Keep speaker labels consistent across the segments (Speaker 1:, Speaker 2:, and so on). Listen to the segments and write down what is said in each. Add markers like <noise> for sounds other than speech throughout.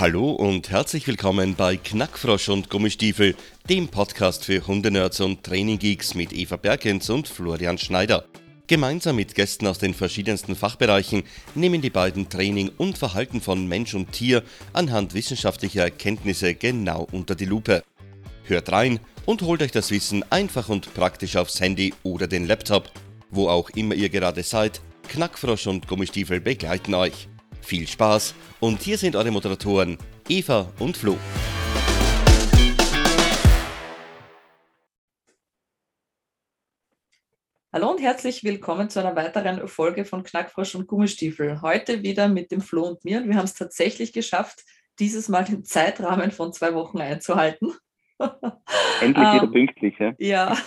Speaker 1: Hallo und herzlich willkommen bei Knackfrosch und Gummistiefel, dem Podcast für Hundenerds und Traininggeeks mit Eva Bergens und Florian Schneider. Gemeinsam mit Gästen aus den verschiedensten Fachbereichen nehmen die beiden Training und Verhalten von Mensch und Tier anhand wissenschaftlicher Erkenntnisse genau unter die Lupe. Hört rein und holt euch das Wissen einfach und praktisch aufs Handy oder den Laptop. Wo auch immer ihr gerade seid, Knackfrosch und Gummistiefel begleiten euch. Viel Spaß und hier sind eure Moderatoren Eva und Flo.
Speaker 2: Hallo und herzlich willkommen zu einer weiteren Folge von Knackfrosch und Gummistiefel. Heute wieder mit dem Flo und mir. Wir haben es tatsächlich geschafft, dieses Mal den Zeitrahmen von zwei Wochen einzuhalten. <laughs>
Speaker 3: Endlich wieder ähm, pünktlich,
Speaker 2: ja. Ja,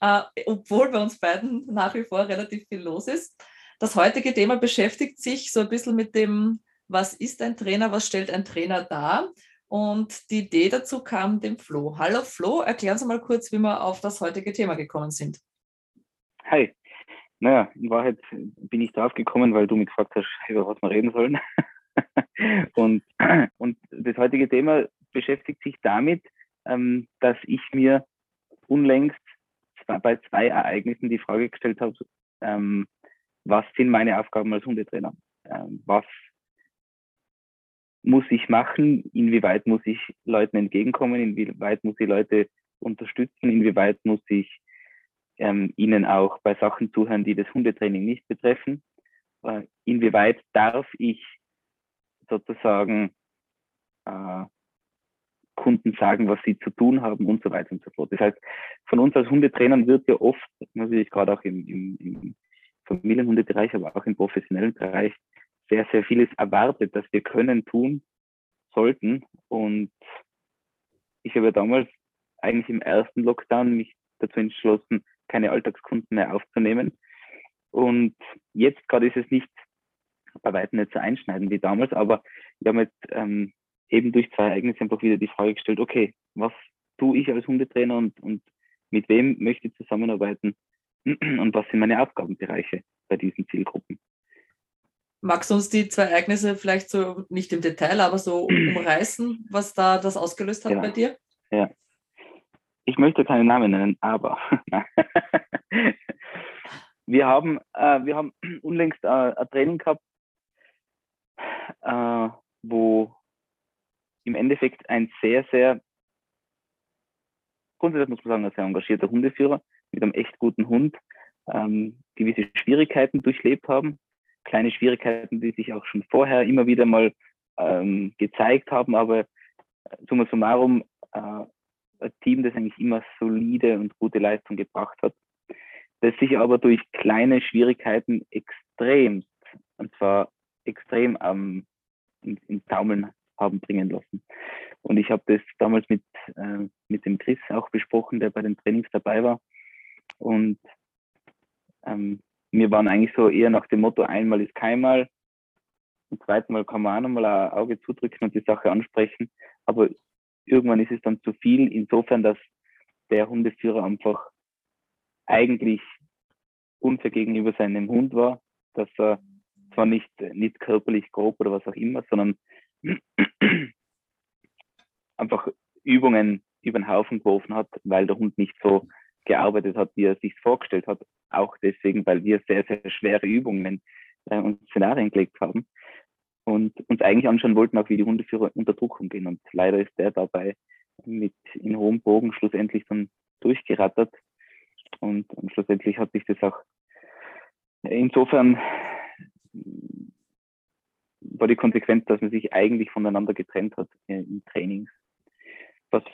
Speaker 2: <laughs> äh, obwohl bei uns beiden nach wie vor relativ viel los ist. Das heutige Thema beschäftigt sich so ein bisschen mit dem, was ist ein Trainer, was stellt ein Trainer dar? Und die Idee dazu kam dem Flo. Hallo Flo, erklären Sie mal kurz, wie wir auf das heutige Thema gekommen sind.
Speaker 3: Hi. Naja, in Wahrheit bin ich drauf gekommen, weil du mich gefragt hast, über was wir reden sollen. <laughs> und, und das heutige Thema beschäftigt sich damit, ähm, dass ich mir unlängst bei zwei Ereignissen die Frage gestellt habe, ähm, was sind meine Aufgaben als Hundetrainer? Ähm, was muss ich machen? Inwieweit muss ich Leuten entgegenkommen? Inwieweit muss ich Leute unterstützen? Inwieweit muss ich ähm, ihnen auch bei Sachen zuhören, die das Hundetraining nicht betreffen? Äh, inwieweit darf ich sozusagen äh, Kunden sagen, was sie zu tun haben und so weiter und so fort. Das heißt, von uns als Hundetrainern wird ja oft, natürlich gerade auch im, im, im Familienhundebereich, aber auch im professionellen Bereich sehr, sehr vieles erwartet, dass wir können, tun sollten. Und ich habe damals eigentlich im ersten Lockdown mich dazu entschlossen, keine Alltagskunden mehr aufzunehmen. Und jetzt gerade ist es nicht bei weitem nicht so einschneidend wie damals, aber wir haben jetzt ähm, eben durch zwei Ereignisse einfach wieder die Frage gestellt, okay, was tue ich als Hundetrainer und, und mit wem möchte ich zusammenarbeiten <clears throat> und was sind meine Aufgabenbereiche bei diesen Zielgruppen.
Speaker 2: Magst du uns die zwei Ereignisse vielleicht so nicht im Detail, aber so <clears throat> umreißen, was da das ausgelöst hat
Speaker 3: genau.
Speaker 2: bei dir?
Speaker 3: Ja. Ich möchte keinen Namen nennen, aber <laughs> wir haben, äh, wir haben <clears throat> unlängst äh, ein Training gehabt, äh, wo im Endeffekt ein sehr, sehr, grundsätzlich muss man sagen, ein sehr engagierter Hundeführer mit einem echt guten Hund ähm, gewisse Schwierigkeiten durchlebt haben. Kleine Schwierigkeiten, die sich auch schon vorher immer wieder mal ähm, gezeigt haben, aber äh, summa summarum äh, ein Team, das eigentlich immer solide und gute Leistung gebracht hat, das sich aber durch kleine Schwierigkeiten extremst, und zwar extrem ähm, in, in Taumeln haben bringen lassen. Und ich habe das damals mit, äh, mit dem Chris auch besprochen, der bei den Trainings dabei war. Und ähm, wir waren eigentlich so eher nach dem Motto, einmal ist keinmal, zum zweiten Mal kann man auch nochmal ein Auge zudrücken und die Sache ansprechen. Aber irgendwann ist es dann zu viel, insofern, dass der Hundeführer einfach eigentlich unfair gegenüber seinem Hund war, dass er zwar nicht, nicht körperlich grob oder was auch immer, sondern <clears throat> einfach Übungen über den Haufen geworfen hat, weil der Hund nicht so gearbeitet hat, wie er sich vorgestellt hat. Auch deswegen, weil wir sehr, sehr schwere Übungen äh, und Szenarien gelegt haben und uns eigentlich anschauen wollten, auch wie die Hundeführer unter Druck umgehen. Und leider ist der dabei mit in hohem Bogen schlussendlich dann durchgerattert. Und, schlussendlich hat sich das auch insofern war die Konsequenz, dass man sich eigentlich voneinander getrennt hat äh, in Trainings. Was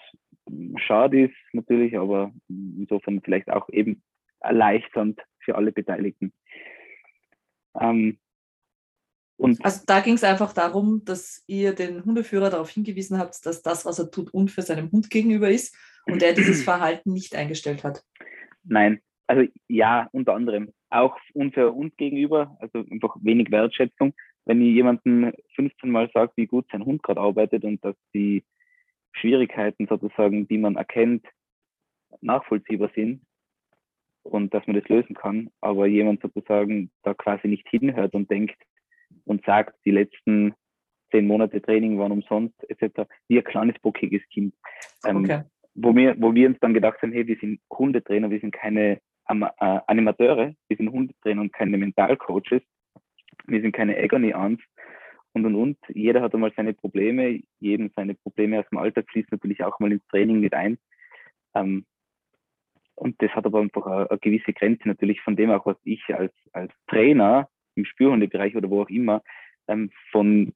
Speaker 3: schade ist natürlich, aber insofern vielleicht auch eben erleichternd für alle Beteiligten.
Speaker 2: Ähm, und also da ging es einfach darum, dass ihr den Hundeführer darauf hingewiesen habt, dass das, was er tut, unfair seinem Hund gegenüber ist und er dieses <clears throat> Verhalten nicht eingestellt hat.
Speaker 3: Nein, also ja, unter anderem auch unfair uns gegenüber, also einfach wenig Wertschätzung. Wenn ihr jemanden 15 Mal sagt, wie gut sein Hund gerade arbeitet und dass die Schwierigkeiten sozusagen, die man erkennt, nachvollziehbar sind und dass man das lösen kann, aber jemand sozusagen da quasi nicht hinhört und denkt und sagt, die letzten zehn Monate Training waren umsonst, etc. Wie ein kleines, bockiges Kind. Ähm, okay. wo, wir, wo wir uns dann gedacht haben, hey, wir sind Hundetrainer, wir sind keine Am äh, Animateure, wir sind Hundetrainer und keine Mentalcoaches, wir sind keine Agony-Aunts und und und. Jeder hat einmal seine Probleme, jedem seine Probleme aus dem Alltag fließen natürlich auch mal ins Training mit ein. Ähm, und das hat aber einfach eine, eine, gewisse Grenze natürlich von dem auch, was ich als, als Trainer im Spürhundebereich oder wo auch immer ähm, von,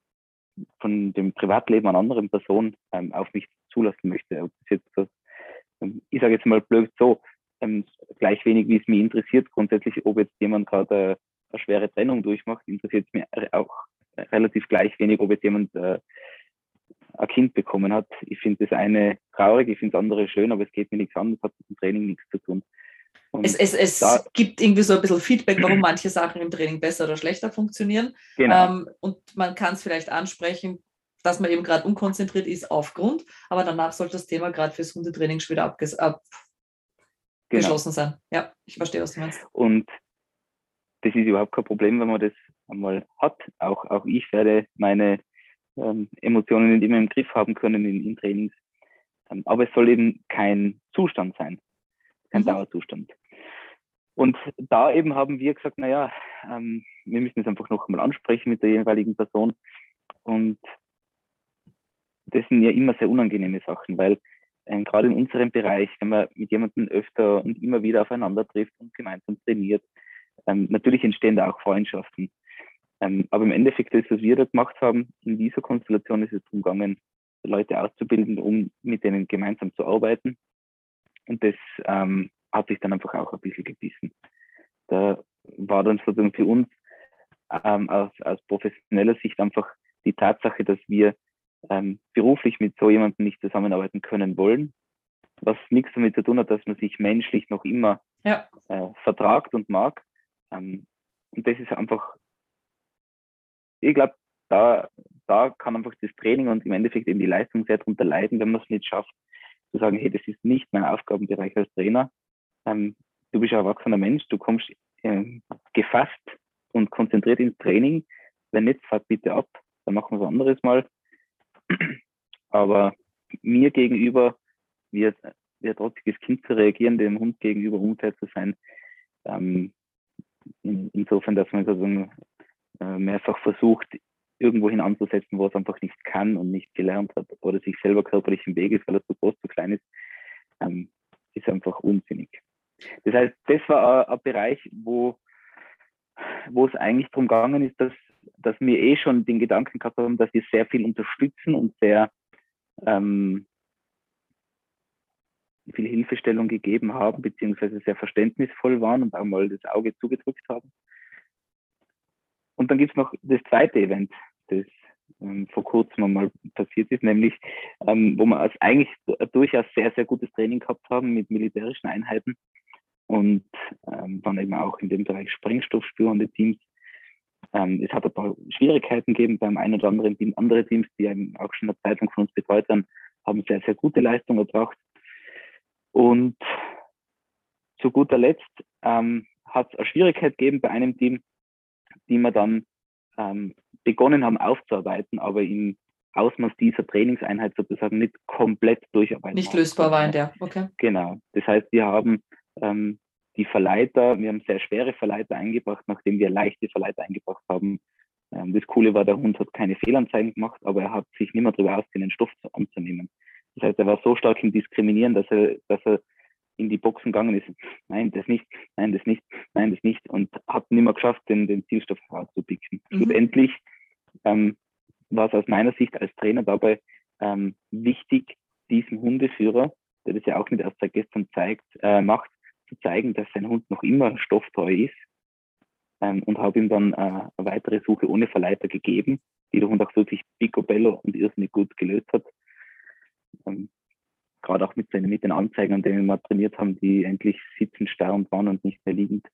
Speaker 3: von dem Privatleben einer anderen Person ähm, auf mich zulassen möchte. Das jetzt das, ähm, ich sage jetzt mal blöd so, ähm, gleich wenig wie es mich interessiert, grundsätzlich, ob jetzt jemand gerade eine, eine schwere Trennung durchmacht, interessiert es mir auch relativ gleich wenig, ob jetzt jemand äh, ein Kind bekommen hat. Ich finde das eine traurig, ich finde das andere schön, aber es geht mir nichts an, das hat mit dem Training nichts zu tun.
Speaker 2: es, es, es da, gibt irgendwie so ein bisschen Feedback, warum manche Sachen im Training besser oder schlechter funktionieren. Genau. Ähm, und man kann es vielleicht ansprechen, dass man eben gerade unkonzentriert ist aufgrund, aber danach sollte das Thema gerade fürs Hundetraining schon wieder abges ab genau. geschlossen sein. Ja, ich verstehe, was du meinst.
Speaker 3: Und das ist überhaupt kein Problem, wenn man das einmal hat. Auch, auch ich werde meine ähm, Emotionen nicht immer im Griff haben können in, in Trainings. Ähm, aber es soll eben kein Zustand sein, kein mhm. Dauerzustand. Und da eben haben wir gesagt, naja, ähm, wir müssen es einfach noch einmal ansprechen mit der jeweiligen Person. Und das sind ja immer sehr unangenehme Sachen, weil ähm, gerade in unserem Bereich, wenn man mit jemandem öfter und immer wieder aufeinander trifft und gemeinsam trainiert, ähm, natürlich entstehen da auch Freundschaften. Ähm, aber im Endeffekt, das, was wir da gemacht haben, in dieser Konstellation ist es darum gegangen, Leute auszubilden, um mit denen gemeinsam zu arbeiten. Und das ähm, hat sich dann einfach auch ein bisschen gebissen. Da war dann sozusagen für uns ähm, aus, aus professioneller Sicht einfach die Tatsache, dass wir ähm, beruflich mit so jemandem nicht zusammenarbeiten können wollen, was nichts damit zu tun hat, dass man sich menschlich noch immer ja. äh, vertragt und mag. Ähm, und das ist einfach ich glaube, da, da kann einfach das Training und im Endeffekt eben die Leistung sehr darunter leiden, wenn man es nicht schafft, zu sagen, hey, das ist nicht mein Aufgabenbereich als Trainer. Ähm, du bist ein erwachsener Mensch, du kommst äh, gefasst und konzentriert ins Training. Wenn nicht, fahrt bitte ab, dann machen wir was anderes mal. <clears throat> Aber mir gegenüber, wie ein, wie ein trotziges Kind zu reagieren, dem Hund gegenüber unfair zu sein, ähm, in, insofern, dass man sozusagen mehrfach versucht, irgendwohin anzusetzen, wo es einfach nicht kann und nicht gelernt hat oder sich selber körperlich im Weg ist, weil er zu groß, zu klein ist, ähm, ist einfach unsinnig. Das heißt, das war ein, ein Bereich, wo, wo es eigentlich darum gegangen ist, dass, dass wir eh schon den Gedanken gehabt haben, dass wir sehr viel unterstützen und sehr ähm, viel Hilfestellung gegeben haben, beziehungsweise sehr verständnisvoll waren und auch mal das Auge zugedrückt haben. Und dann gibt es noch das zweite Event, das ähm, vor kurzem mal passiert ist, nämlich ähm, wo wir als eigentlich durchaus sehr, sehr gutes Training gehabt haben mit militärischen Einheiten und ähm, dann eben auch in dem Bereich sprengstoffspürende Teams. Ähm, es hat ein paar Schwierigkeiten gegeben beim einen oder anderen Team. Andere Teams, die eben auch schon eine Zeit lang von uns betreut haben, haben sehr, sehr gute Leistungen erbracht. Und zu guter Letzt ähm, hat es eine Schwierigkeit gegeben bei einem Team, die wir dann ähm, begonnen haben aufzuarbeiten, aber im Ausmaß dieser Trainingseinheit sozusagen nicht komplett durcharbeiten.
Speaker 2: Nicht lösbar war in der, okay.
Speaker 3: Genau. Das heißt, wir haben ähm, die Verleiter, wir haben sehr schwere Verleiter eingebracht, nachdem wir leichte Verleiter eingebracht haben. Ähm, das Coole war, der Hund hat keine Fehlanzeigen gemacht, aber er hat sich nicht mehr darüber ausgesehen, den Stoff anzunehmen. Das heißt, er war so stark im Diskriminieren, dass er, dass er in die Boxen gegangen ist, nein, das nicht, nein, das nicht, nein, das nicht und hat nicht mehr geschafft, den, den Zielstoff herauszupicken. Mhm. Schlussendlich ähm, war es aus meiner Sicht als Trainer dabei ähm, wichtig, diesem Hundeführer, der das ja auch nicht erst seit gestern zeigt, äh, macht, zu zeigen, dass sein Hund noch immer stofftreu ist ähm, und habe ihm dann äh, eine weitere Suche ohne Verleiter gegeben, die der Hund auch wirklich picobello und irrsinnig gut gelöst hat. Ähm, gerade auch mit mit den Anzeigen, an denen wir trainiert haben, die endlich sitzend starrend waren und nicht mehr liegend,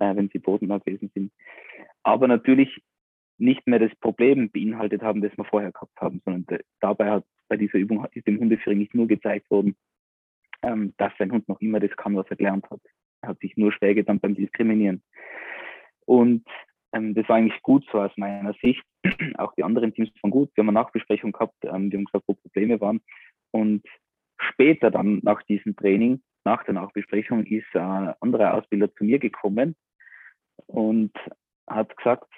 Speaker 3: äh, wenn sie bodennah gewesen sind. Aber natürlich nicht mehr das Problem beinhaltet haben, das wir vorher gehabt haben, sondern dabei hat bei dieser Übung ist dem Hundeführer nicht nur gezeigt worden, ähm, dass sein Hund noch immer das kann, was er gelernt hat. Er hat sich nur schwer getan beim Diskriminieren. Und ähm, das war eigentlich gut so aus meiner Sicht. <clears throat> Auch die anderen Teams waren gut. Wir haben eine Nachbesprechung gehabt, ähm, die haben gesagt, wo Probleme waren. Und später dann nach diesem Training, nach der Nachbesprechung, ist ein anderer Ausbilder zu mir gekommen und hat gesagt,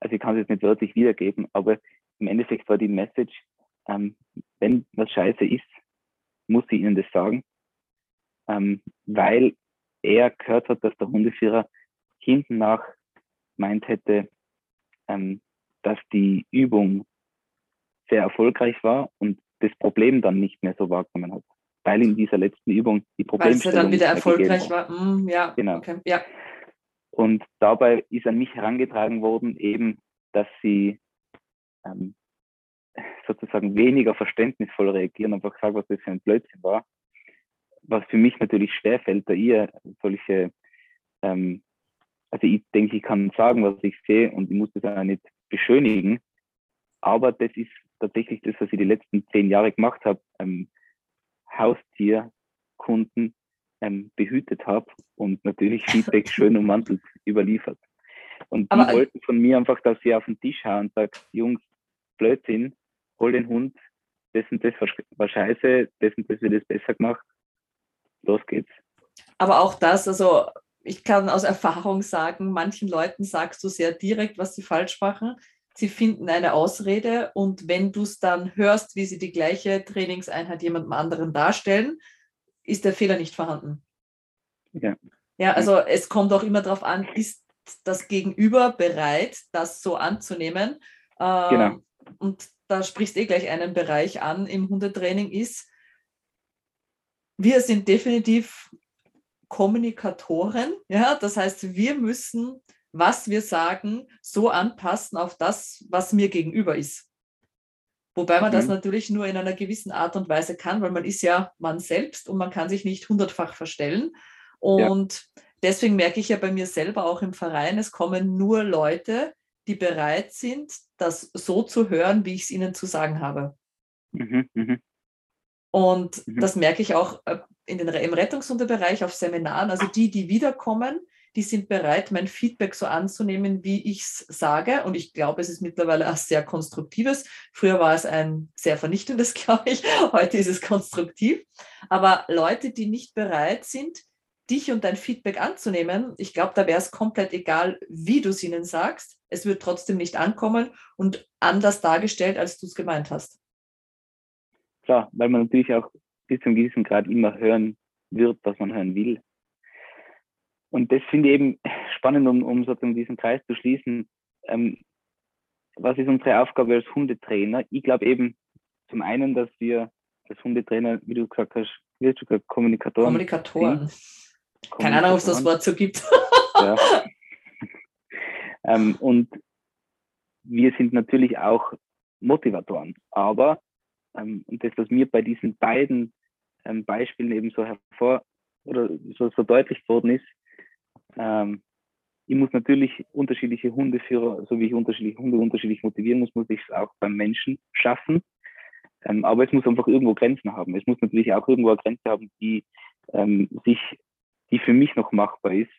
Speaker 3: also ich kann es jetzt nicht wörtlich wiedergeben, aber im Endeffekt war die Message, ähm, wenn was scheiße ist, muss ich Ihnen das sagen, ähm, weil er gehört hat, dass der Hundeführer hinten nach meint hätte, ähm, dass die Übung sehr erfolgreich war und das Problem dann nicht mehr so wahrgenommen hat. Weil in dieser letzten Übung die Problemstellung. Weil
Speaker 2: dann wieder erfolgreich war. Mm, ja,
Speaker 3: genau. Okay. Ja. Und dabei ist an mich herangetragen worden, eben, dass sie ähm, sozusagen weniger verständnisvoll reagieren, einfach sagen, was das für ein Blödsinn war. Was für mich natürlich schwerfällt, da ihr solche, ähm, also ich denke, ich kann sagen, was ich sehe und ich muss das auch nicht beschönigen, aber das ist tatsächlich das, was ich die letzten zehn Jahre gemacht habe, ähm, Haustierkunden ähm, behütet habe und natürlich <laughs> Feedback schön ummantelt überliefert. Und die wollten von mir einfach, dass ich auf den Tisch hauen und sage, Jungs, Blödsinn, hol den Hund, das und das war scheiße, das und das wird es besser gemacht. Los geht's.
Speaker 2: Aber auch das, also ich kann aus Erfahrung sagen, manchen Leuten sagst du sehr direkt, was sie falsch machen. Sie finden eine Ausrede und wenn du es dann hörst, wie sie die gleiche Trainingseinheit jemandem anderen darstellen, ist der Fehler nicht vorhanden. Ja. Ja, also es kommt auch immer darauf an, ist das Gegenüber bereit, das so anzunehmen? Ähm, genau. Und da sprichst du eh gleich einen Bereich an im Hundetraining ist, wir sind definitiv Kommunikatoren. Ja, das heißt, wir müssen, was wir sagen, so anpassen auf das, was mir gegenüber ist. Wobei man mhm. das natürlich nur in einer gewissen Art und Weise kann, weil man ist ja man selbst und man kann sich nicht hundertfach verstellen. Und ja. deswegen merke ich ja bei mir selber auch im Verein, es kommen nur Leute, die bereit sind, das so zu hören, wie ich es ihnen zu sagen habe. Mhm, mh. Und mhm. das merke ich auch äh, in den, im Rettungshundebereich auf Seminaren. Also die, die wiederkommen, die sind bereit, mein Feedback so anzunehmen, wie ich es sage. Und ich glaube, es ist mittlerweile auch sehr konstruktives. Früher war es ein sehr vernichtendes, <laughs> glaube ich. Heute ist es konstruktiv. Aber Leute, die nicht bereit sind, dich und dein Feedback anzunehmen, ich glaube, da wäre es komplett egal, wie du es ihnen sagst. Es wird trotzdem nicht ankommen und anders dargestellt, als du es gemeint hast.
Speaker 3: Klar, weil man natürlich auch bis zu einem gewissen Grad immer hören wird, was man hören will. Und das finde ich eben <laughs> spannend, um, um sozusagen diesen Kreis zu schließen. Ähm, was ist unsere Aufgabe als Hundetrainer? Ich glaube eben zum einen, dass wir als Hundetrainer, wie du gesagt hast, wie hast du gesagt, Kommunikatoren.
Speaker 2: Kommunikatoren. Keine Ahnung, ob es das Wort so gibt. <laughs>
Speaker 3: ja. <laughs> ähm, und wir sind natürlich auch Motivatoren, aber ähm, und das, was mir bei diesen beiden ähm, Beispielen eben so hervor oder so, so deutlich worden ist, ähm, ich muss natürlich unterschiedliche Hundeführer, so wie ich unterschiedliche Hunde unterschiedlich motivieren muss, muss ich es auch beim Menschen schaffen. Ähm, aber es muss einfach irgendwo Grenzen haben. Es muss natürlich auch irgendwo eine Grenze haben, die ähm, sich die für mich noch machbar ist,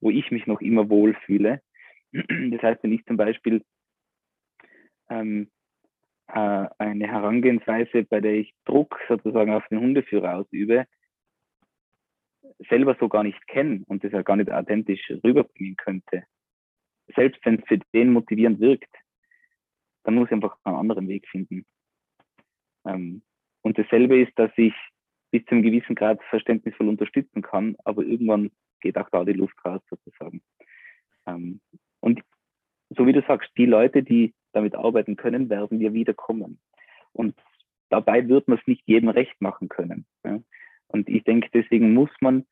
Speaker 3: wo ich mich noch immer wohlfühle. Das heißt, wenn ich zum Beispiel ähm, äh, eine Herangehensweise, bei der ich Druck sozusagen auf den Hundeführer ausübe, selber so gar nicht kenne und das ja gar nicht authentisch rüberbringen könnte, selbst wenn es für den motivierend wirkt, dann muss ich einfach einen anderen Weg finden. Ähm, und dasselbe ist, dass ich bis zu einem gewissen Grad verständnisvoll unterstützen kann, aber irgendwann geht auch da die Luft raus sozusagen. Ähm, und so wie du sagst, die Leute, die damit arbeiten können, werden wir wiederkommen. Und dabei wird man es nicht jedem recht machen können. Ja. Und ich denke, deswegen muss man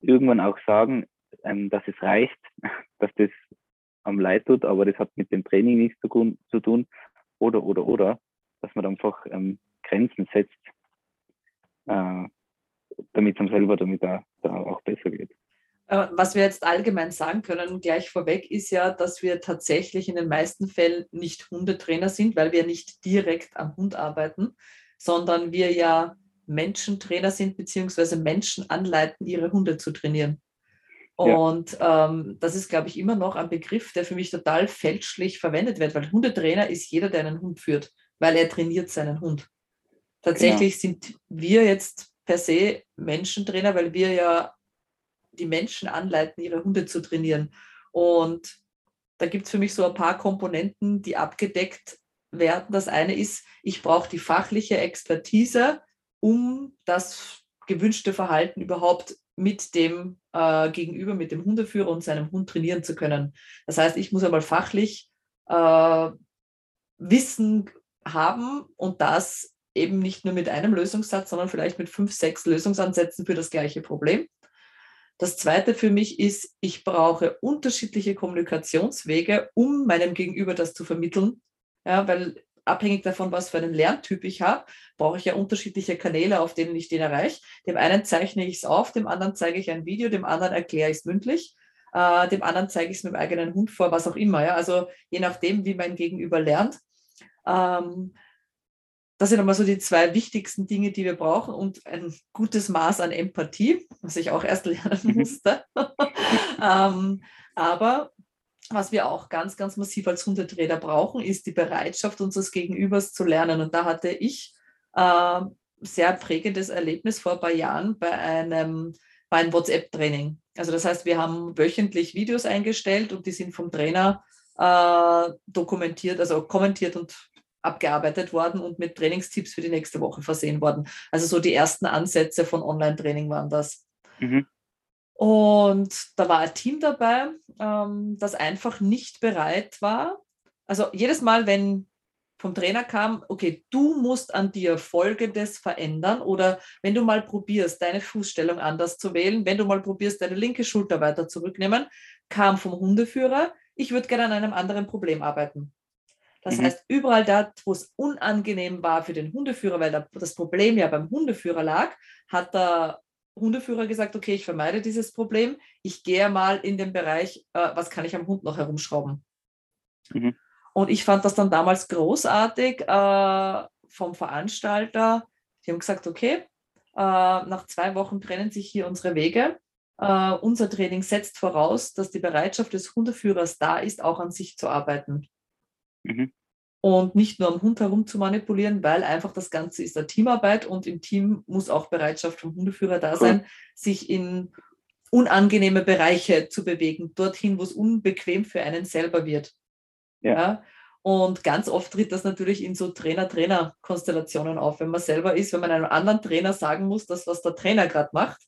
Speaker 3: irgendwann auch sagen, ähm, dass es reicht, <laughs> dass das am Leid tut, aber das hat mit dem Training nichts zu, tun. Oder, oder, oder, dass man einfach ähm, Grenzen setzt äh, damit es einem selber damit da, da auch besser geht.
Speaker 2: Äh, was wir jetzt allgemein sagen können, gleich vorweg, ist ja, dass wir tatsächlich in den meisten Fällen nicht Hundetrainer sind, weil wir nicht direkt am Hund arbeiten, sondern wir ja Menschentrainer sind, beziehungsweise Menschen anleiten, ihre Hunde zu trainieren. Und ja. ähm, das ist, glaube ich, immer noch ein Begriff, der für mich total fälschlich verwendet wird, weil Hundetrainer ist jeder, der einen Hund führt, weil er trainiert seinen Hund. Tatsächlich genau. sind wir jetzt per se Menschentrainer, weil wir ja die Menschen anleiten, ihre Hunde zu trainieren. Und da gibt es für mich so ein paar Komponenten, die abgedeckt werden. Das eine ist, ich brauche die fachliche Expertise, um das gewünschte Verhalten überhaupt mit dem äh, Gegenüber, mit dem Hundeführer und seinem Hund trainieren zu können. Das heißt, ich muss einmal fachlich äh, Wissen haben und das eben nicht nur mit einem Lösungssatz, sondern vielleicht mit fünf, sechs Lösungsansätzen für das gleiche Problem. Das zweite für mich ist, ich brauche unterschiedliche Kommunikationswege, um meinem Gegenüber das zu vermitteln. Ja, weil abhängig davon, was für einen Lerntyp ich habe, brauche ich ja unterschiedliche Kanäle, auf denen ich den erreiche. Dem einen zeichne ich es auf, dem anderen zeige ich ein Video, dem anderen erkläre ich es mündlich, äh, dem anderen zeige ich es mit dem eigenen Hund vor, was auch immer. Ja? Also je nachdem, wie mein Gegenüber lernt. Ähm, das sind einmal so die zwei wichtigsten Dinge, die wir brauchen und ein gutes Maß an Empathie, was ich auch erst lernen mhm. musste. <laughs> ähm, aber was wir auch ganz, ganz massiv als Hundetrainer brauchen, ist die Bereitschaft unseres Gegenübers zu lernen. Und da hatte ich äh, sehr prägendes Erlebnis vor ein paar Jahren bei einem, bei einem WhatsApp-Training. Also das heißt, wir haben wöchentlich Videos eingestellt und die sind vom Trainer äh, dokumentiert, also kommentiert und abgearbeitet worden und mit Trainingstipps für die nächste Woche versehen worden. Also so die ersten Ansätze von Online-Training waren das. Mhm. Und da war ein Team dabei, ähm, das einfach nicht bereit war. Also jedes Mal, wenn vom Trainer kam, okay, du musst an dir Folgendes verändern oder wenn du mal probierst, deine Fußstellung anders zu wählen, wenn du mal probierst, deine linke Schulter weiter zurücknehmen, kam vom Hundeführer, ich würde gerne an einem anderen Problem arbeiten. Das mhm. heißt, überall da, wo es unangenehm war für den Hundeführer, weil das Problem ja beim Hundeführer lag, hat der Hundeführer gesagt, okay, ich vermeide dieses Problem, ich gehe mal in den Bereich, äh, was kann ich am Hund noch herumschrauben. Mhm. Und ich fand das dann damals großartig äh, vom Veranstalter. Die haben gesagt, okay, äh, nach zwei Wochen trennen sich hier unsere Wege. Uh, unser Training setzt voraus, dass die Bereitschaft des Hundeführers da ist, auch an sich zu arbeiten. Mhm. Und nicht nur am Hund herum zu manipulieren, weil einfach das Ganze ist eine Teamarbeit und im Team muss auch Bereitschaft vom Hundeführer da sein, sich in unangenehme Bereiche zu bewegen, dorthin, wo es unbequem für einen selber wird. Ja. ja. Und ganz oft tritt das natürlich in so Trainer-Trainer-Konstellationen auf. Wenn man selber ist, wenn man einem anderen Trainer sagen muss, dass was der Trainer gerade macht,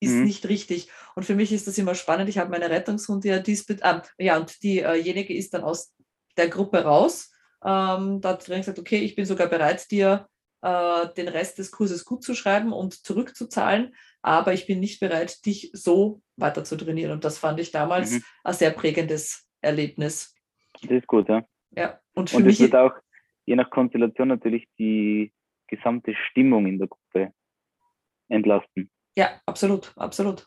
Speaker 2: ist mhm. nicht richtig. Und für mich ist das immer spannend. Ich habe meine Rettungshunde ja diesbezüglich, äh, ja, und diejenige ist dann aus der Gruppe raus. Ähm, da hat Training gesagt, okay, ich bin sogar bereit, dir äh, den Rest des Kurses gut zu schreiben und zurückzuzahlen, aber ich bin nicht bereit, dich so weiter zu trainieren. Und das fand ich damals mhm. ein sehr prägendes Erlebnis.
Speaker 3: Das ist gut, ja.
Speaker 2: Ja,
Speaker 3: und für und mich wird auch je nach Konstellation natürlich die gesamte Stimmung in der Gruppe entlasten.
Speaker 2: Ja, absolut, absolut.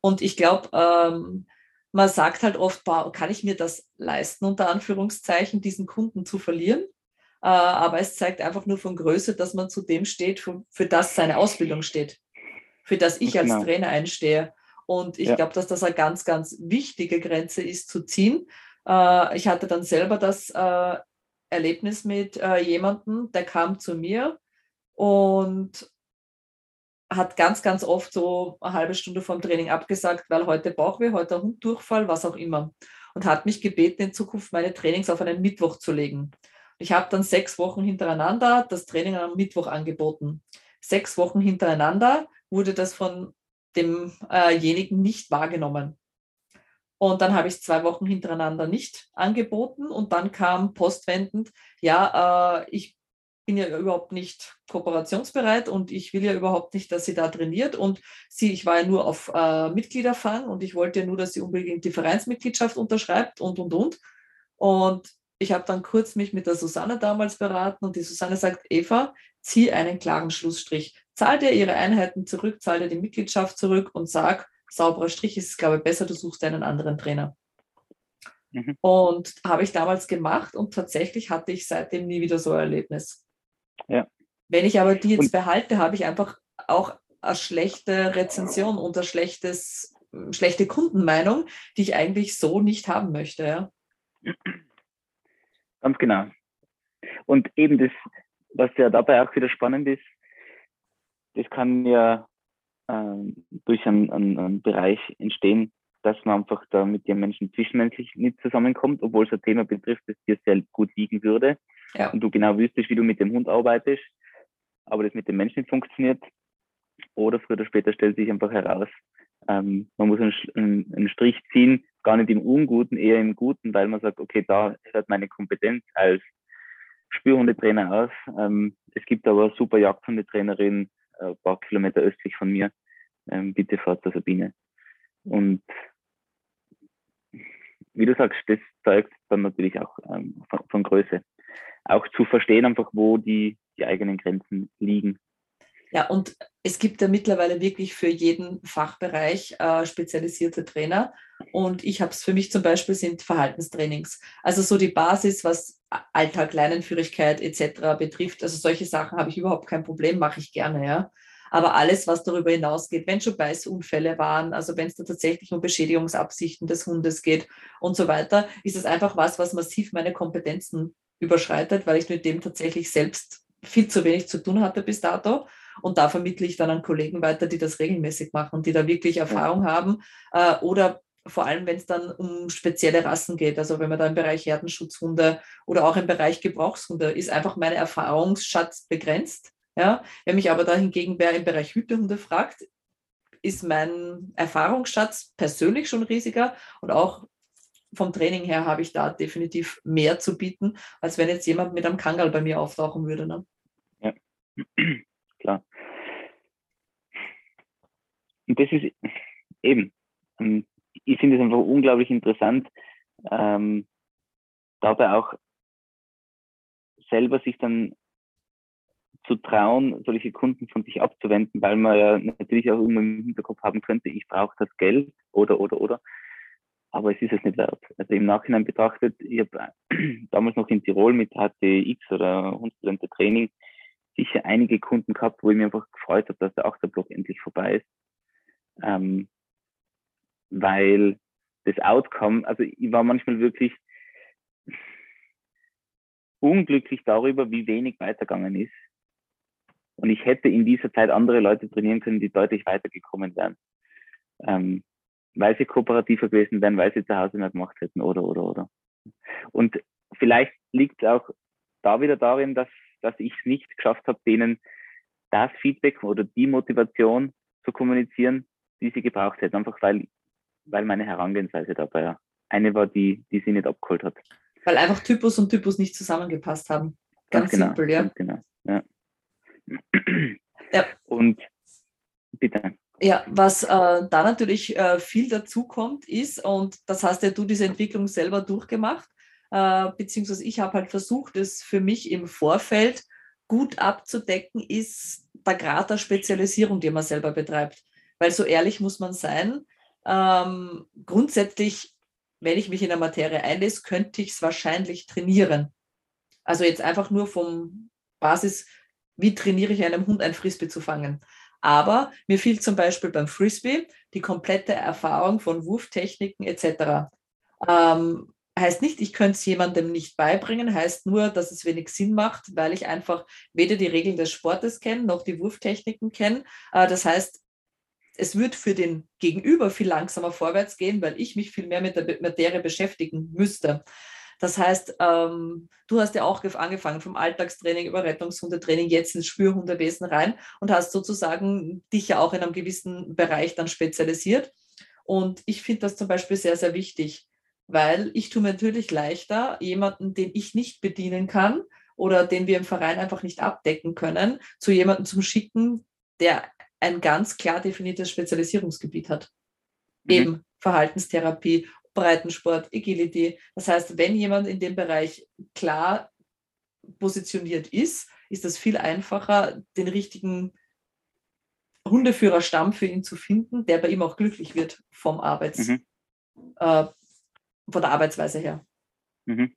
Speaker 2: Und ich glaube, ähm, man sagt halt oft, boah, kann ich mir das leisten, unter Anführungszeichen, diesen Kunden zu verlieren? Äh, aber es zeigt einfach nur von Größe, dass man zu dem steht, für, für das seine Ausbildung steht, für das ich genau. als Trainer einstehe. Und ich ja. glaube, dass das eine ganz, ganz wichtige Grenze ist zu ziehen. Äh, ich hatte dann selber das äh, Erlebnis mit jemandem, der kam zu mir und hat ganz, ganz oft so eine halbe Stunde vorm Training abgesagt, weil heute Bauchweh, heute Hunddurchfall, was auch immer. Und hat mich gebeten, in Zukunft meine Trainings auf einen Mittwoch zu legen. Ich habe dann sechs Wochen hintereinander das Training am Mittwoch angeboten. Sechs Wochen hintereinander wurde das von demjenigen äh nicht wahrgenommen. Und dann habe ich es zwei Wochen hintereinander nicht angeboten und dann kam postwendend, ja, äh, ich bin ja überhaupt nicht kooperationsbereit und ich will ja überhaupt nicht, dass sie da trainiert. Und sie, ich war ja nur auf äh, Mitgliederfang und ich wollte ja nur, dass sie unbedingt die Vereinsmitgliedschaft unterschreibt und, und, und. Und ich habe dann kurz mich mit der Susanne damals beraten und die Susanne sagt, Eva, zieh einen klaren Schlussstrich. Zahl dir ihre Einheiten zurück, zahl dir die Mitgliedschaft zurück und sag, sauberer Strich ist es, glaube ich, besser, du suchst einen anderen Trainer. Mhm. Und habe ich damals gemacht und tatsächlich hatte ich seitdem nie wieder so ein Erlebnis. Ja. Wenn ich aber die jetzt und, behalte, habe ich einfach auch eine schlechte Rezension und ein schlechtes schlechte Kundenmeinung, die ich eigentlich so nicht haben möchte. Ja?
Speaker 3: Ganz genau. Und eben das, was ja dabei auch wieder spannend ist, das kann ja ähm, durch einen, einen, einen, Bereich entstehen, dass man einfach da mit den Menschen zwischenmenschlich nicht zusammenkommt, obwohl es ein Thema betrifft, das dir sehr gut liegen würde. Ja. Und du genau wüsstest, wie du mit dem Hund arbeitest, aber das mit dem Menschen nicht funktioniert. Oder früher oder später stellt sich einfach heraus, ähm, man muss einen, einen, Strich ziehen, gar nicht im Unguten, eher im Guten, weil man sagt, okay, da hört meine Kompetenz als Spürhundetrainer aus. Ähm, es gibt aber eine super Jagdhundetrainerin, äh, ein paar Kilometer östlich von mir. Ähm, bitte fahrt zur Sabine. Und wie du sagst, das zeigt dann natürlich auch ähm, von, von, Größe. Auch zu verstehen einfach, wo die, die eigenen Grenzen liegen.
Speaker 2: Ja, und es gibt ja mittlerweile wirklich für jeden Fachbereich äh, spezialisierte Trainer. Und ich habe es für mich zum Beispiel sind Verhaltenstrainings. Also so die Basis, was Alltag, Leinenführigkeit etc. betrifft. Also solche Sachen habe ich überhaupt kein Problem, mache ich gerne, ja. Aber alles, was darüber hinausgeht, wenn schon Beißunfälle waren, also wenn es da tatsächlich um Beschädigungsabsichten des Hundes geht und so weiter, ist es einfach was, was massiv meine Kompetenzen überschreitet, weil ich mit dem tatsächlich selbst viel zu wenig zu tun hatte bis dato. Und da vermittle ich dann an Kollegen weiter, die das regelmäßig machen, die da wirklich Erfahrung haben äh, oder vor allem wenn es dann um spezielle Rassen geht, also wenn man da im Bereich Herdenschutzhunde oder auch im Bereich Gebrauchshunde, ist einfach mein Erfahrungsschatz begrenzt. Ja? Wenn mich aber da hingegen wer im Bereich Hütehunde fragt, ist mein Erfahrungsschatz persönlich schon riesiger und auch vom Training her habe ich da definitiv mehr zu bieten, als wenn jetzt jemand mit einem Kangal bei mir auftauchen würde. Ne?
Speaker 3: Ja, <clears throat> klar. Und das ist eben, ähm, ich finde es einfach unglaublich interessant, ähm, dabei auch selber sich dann zu trauen, solche Kunden von sich abzuwenden, weil man ja natürlich auch immer im Hinterkopf haben könnte, ich brauche das Geld oder, oder, oder. Aber es ist es nicht wert. Also im Nachhinein betrachtet, ich habe <clears throat> damals noch in Tirol mit HTX oder Hundstudente Training sicher einige Kunden gehabt, wo ich mich einfach gefreut habe, dass der Achterblock endlich vorbei ist. Ähm, weil das Outcome, also ich war manchmal wirklich unglücklich darüber, wie wenig weitergegangen ist. Und ich hätte in dieser Zeit andere Leute trainieren können, die deutlich weitergekommen wären. Ähm, weil sie kooperativer gewesen wären, weil sie zu Hause mehr gemacht hätten oder, oder, oder. Und vielleicht liegt es auch da wieder darin, dass, dass ich es nicht geschafft habe, denen das Feedback oder die Motivation zu kommunizieren, die sie gebraucht hätten. Einfach weil weil meine Herangehensweise dabei eine war, die, die sie nicht abgeholt hat.
Speaker 2: Weil einfach Typus und Typus nicht zusammengepasst haben. Ganz, ganz genau, simpel, ja. Ganz genau, ja.
Speaker 3: Ja. Und bitte.
Speaker 2: Ja, was äh, da natürlich äh, viel dazu kommt, ist, und das hast ja du diese Entwicklung selber durchgemacht, äh, beziehungsweise ich habe halt versucht, es für mich im Vorfeld gut abzudecken, ist der Grad der Spezialisierung, die man selber betreibt. Weil so ehrlich muss man sein, ähm, grundsätzlich, wenn ich mich in der Materie einlese, könnte ich es wahrscheinlich trainieren. Also jetzt einfach nur vom Basis, wie trainiere ich einem Hund ein Frisbee zu fangen. Aber mir fehlt zum Beispiel beim Frisbee die komplette Erfahrung von Wurftechniken etc. Ähm, heißt nicht, ich könnte es jemandem nicht beibringen, heißt nur, dass es wenig Sinn macht, weil ich einfach weder die Regeln des Sportes kenne, noch die Wurftechniken kenne. Äh, das heißt, es wird für den Gegenüber viel langsamer vorwärts gehen, weil ich mich viel mehr mit der Materie beschäftigen müsste. Das heißt, ähm, du hast ja auch angefangen vom Alltagstraining über Rettungshundetraining jetzt ins Spürhundewesen rein und hast sozusagen dich ja auch in einem gewissen Bereich dann spezialisiert. Und ich finde das zum Beispiel sehr, sehr wichtig, weil ich tue mir natürlich leichter, jemanden, den ich nicht bedienen kann oder den wir im Verein einfach nicht abdecken können, zu jemandem zu schicken, der ein ganz klar definiertes Spezialisierungsgebiet hat. Mhm. Eben Verhaltenstherapie, Breitensport, Agility. Das heißt, wenn jemand in dem Bereich klar positioniert ist, ist es viel einfacher, den richtigen Hundeführerstamm für ihn zu finden, der bei ihm auch glücklich wird vom Arbeits, mhm. äh, von der Arbeitsweise her. Mhm.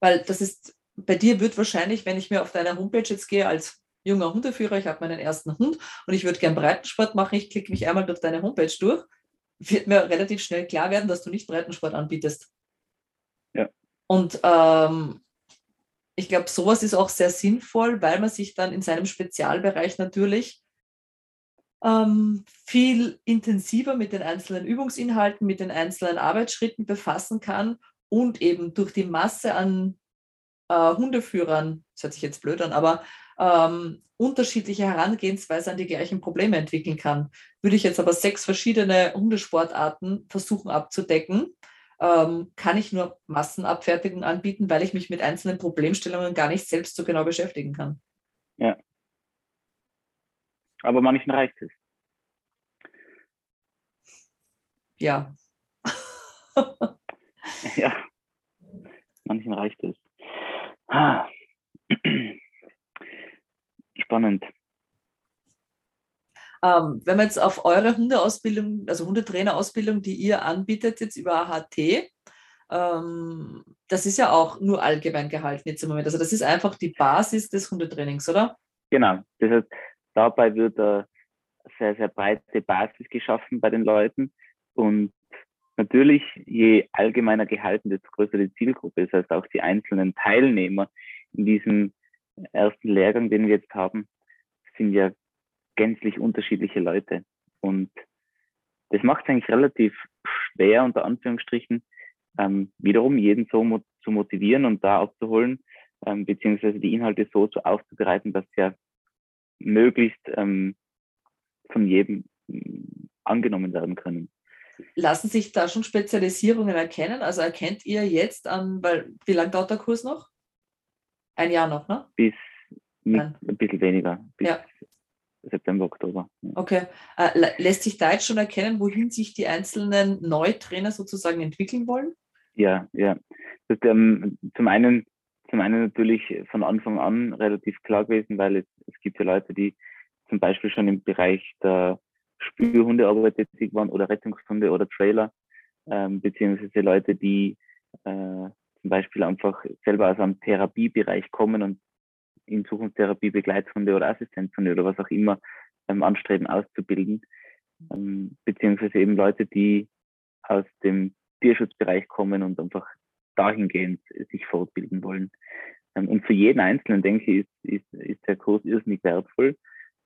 Speaker 2: Weil das ist, bei dir wird wahrscheinlich, wenn ich mir auf deiner Homepage jetzt gehe, als junger Hundeführer, ich habe meinen ersten Hund und ich würde gern Breitensport machen, ich klicke mich einmal durch deine Homepage durch, wird mir relativ schnell klar werden, dass du nicht Breitensport anbietest.
Speaker 3: Ja.
Speaker 2: Und ähm, ich glaube, sowas ist auch sehr sinnvoll, weil man sich dann in seinem Spezialbereich natürlich ähm, viel intensiver mit den einzelnen Übungsinhalten, mit den einzelnen Arbeitsschritten befassen kann und eben durch die Masse an äh, Hundeführern, das hört sich jetzt blöd an, aber ähm, unterschiedliche Herangehensweise an die gleichen Probleme entwickeln kann. Würde ich jetzt aber sechs verschiedene Hundesportarten versuchen abzudecken, ähm, kann ich nur Massenabfertigung anbieten, weil ich mich mit einzelnen Problemstellungen gar nicht selbst so genau beschäftigen kann.
Speaker 3: Ja. Aber manchen reicht es.
Speaker 2: Ja. <laughs>
Speaker 3: ja. Manchen reicht es. <clears throat> Spannend.
Speaker 2: Ähm, wenn man jetzt auf eure Hundeausbildung, also Hundetrainerausbildung, die ihr anbietet, jetzt über AHT, ähm, das ist ja auch nur allgemein gehalten jetzt im Moment. Also das ist einfach die Basis des Hundetrainings, oder?
Speaker 3: Genau. Das heißt, dabei wird eine sehr, sehr breite Basis geschaffen bei den Leuten. Und natürlich, je allgemeiner gehalten, desto größer die Zielgruppe. Das heißt, auch die einzelnen Teilnehmer in diesem ersten Lehrgang, den wir jetzt haben, sind ja gänzlich unterschiedliche Leute. Und das macht es eigentlich relativ schwer, unter Anführungsstrichen, ähm, wiederum jeden so mo zu motivieren und da abzuholen, ähm, beziehungsweise die Inhalte so zu aufzubereiten, dass sie ja möglichst ähm, von jedem mm, angenommen werden können.
Speaker 2: Lassen sich da schon Spezialisierungen erkennen? Also erkennt ihr jetzt an, weil wie lange dauert der Kurs noch? Ein Jahr noch, ne?
Speaker 3: Bis mit, ein bisschen weniger, bis ja. September, Oktober.
Speaker 2: Ja. Okay. Äh, lässt sich da jetzt schon erkennen, wohin sich die einzelnen Neutrainer sozusagen entwickeln wollen?
Speaker 3: Ja, ja. Das ähm, zum einen zum einen natürlich von Anfang an relativ klar gewesen, weil es, es gibt ja Leute, die zum Beispiel schon im Bereich der Spürhundearbeit tätig waren oder Rettungshunde oder Trailer, ähm, beziehungsweise Leute, die äh, zum Beispiel einfach selber aus einem Therapiebereich kommen und in Zukunft Therapie Begleithunde oder Assistenzhunde oder was auch immer ähm, anstreben auszubilden, ähm, beziehungsweise eben Leute, die aus dem Tierschutzbereich kommen und einfach dahingehend sich fortbilden wollen. Ähm, und für jeden Einzelnen, denke ich, ist, ist, ist der Kurs irrsinnig wertvoll.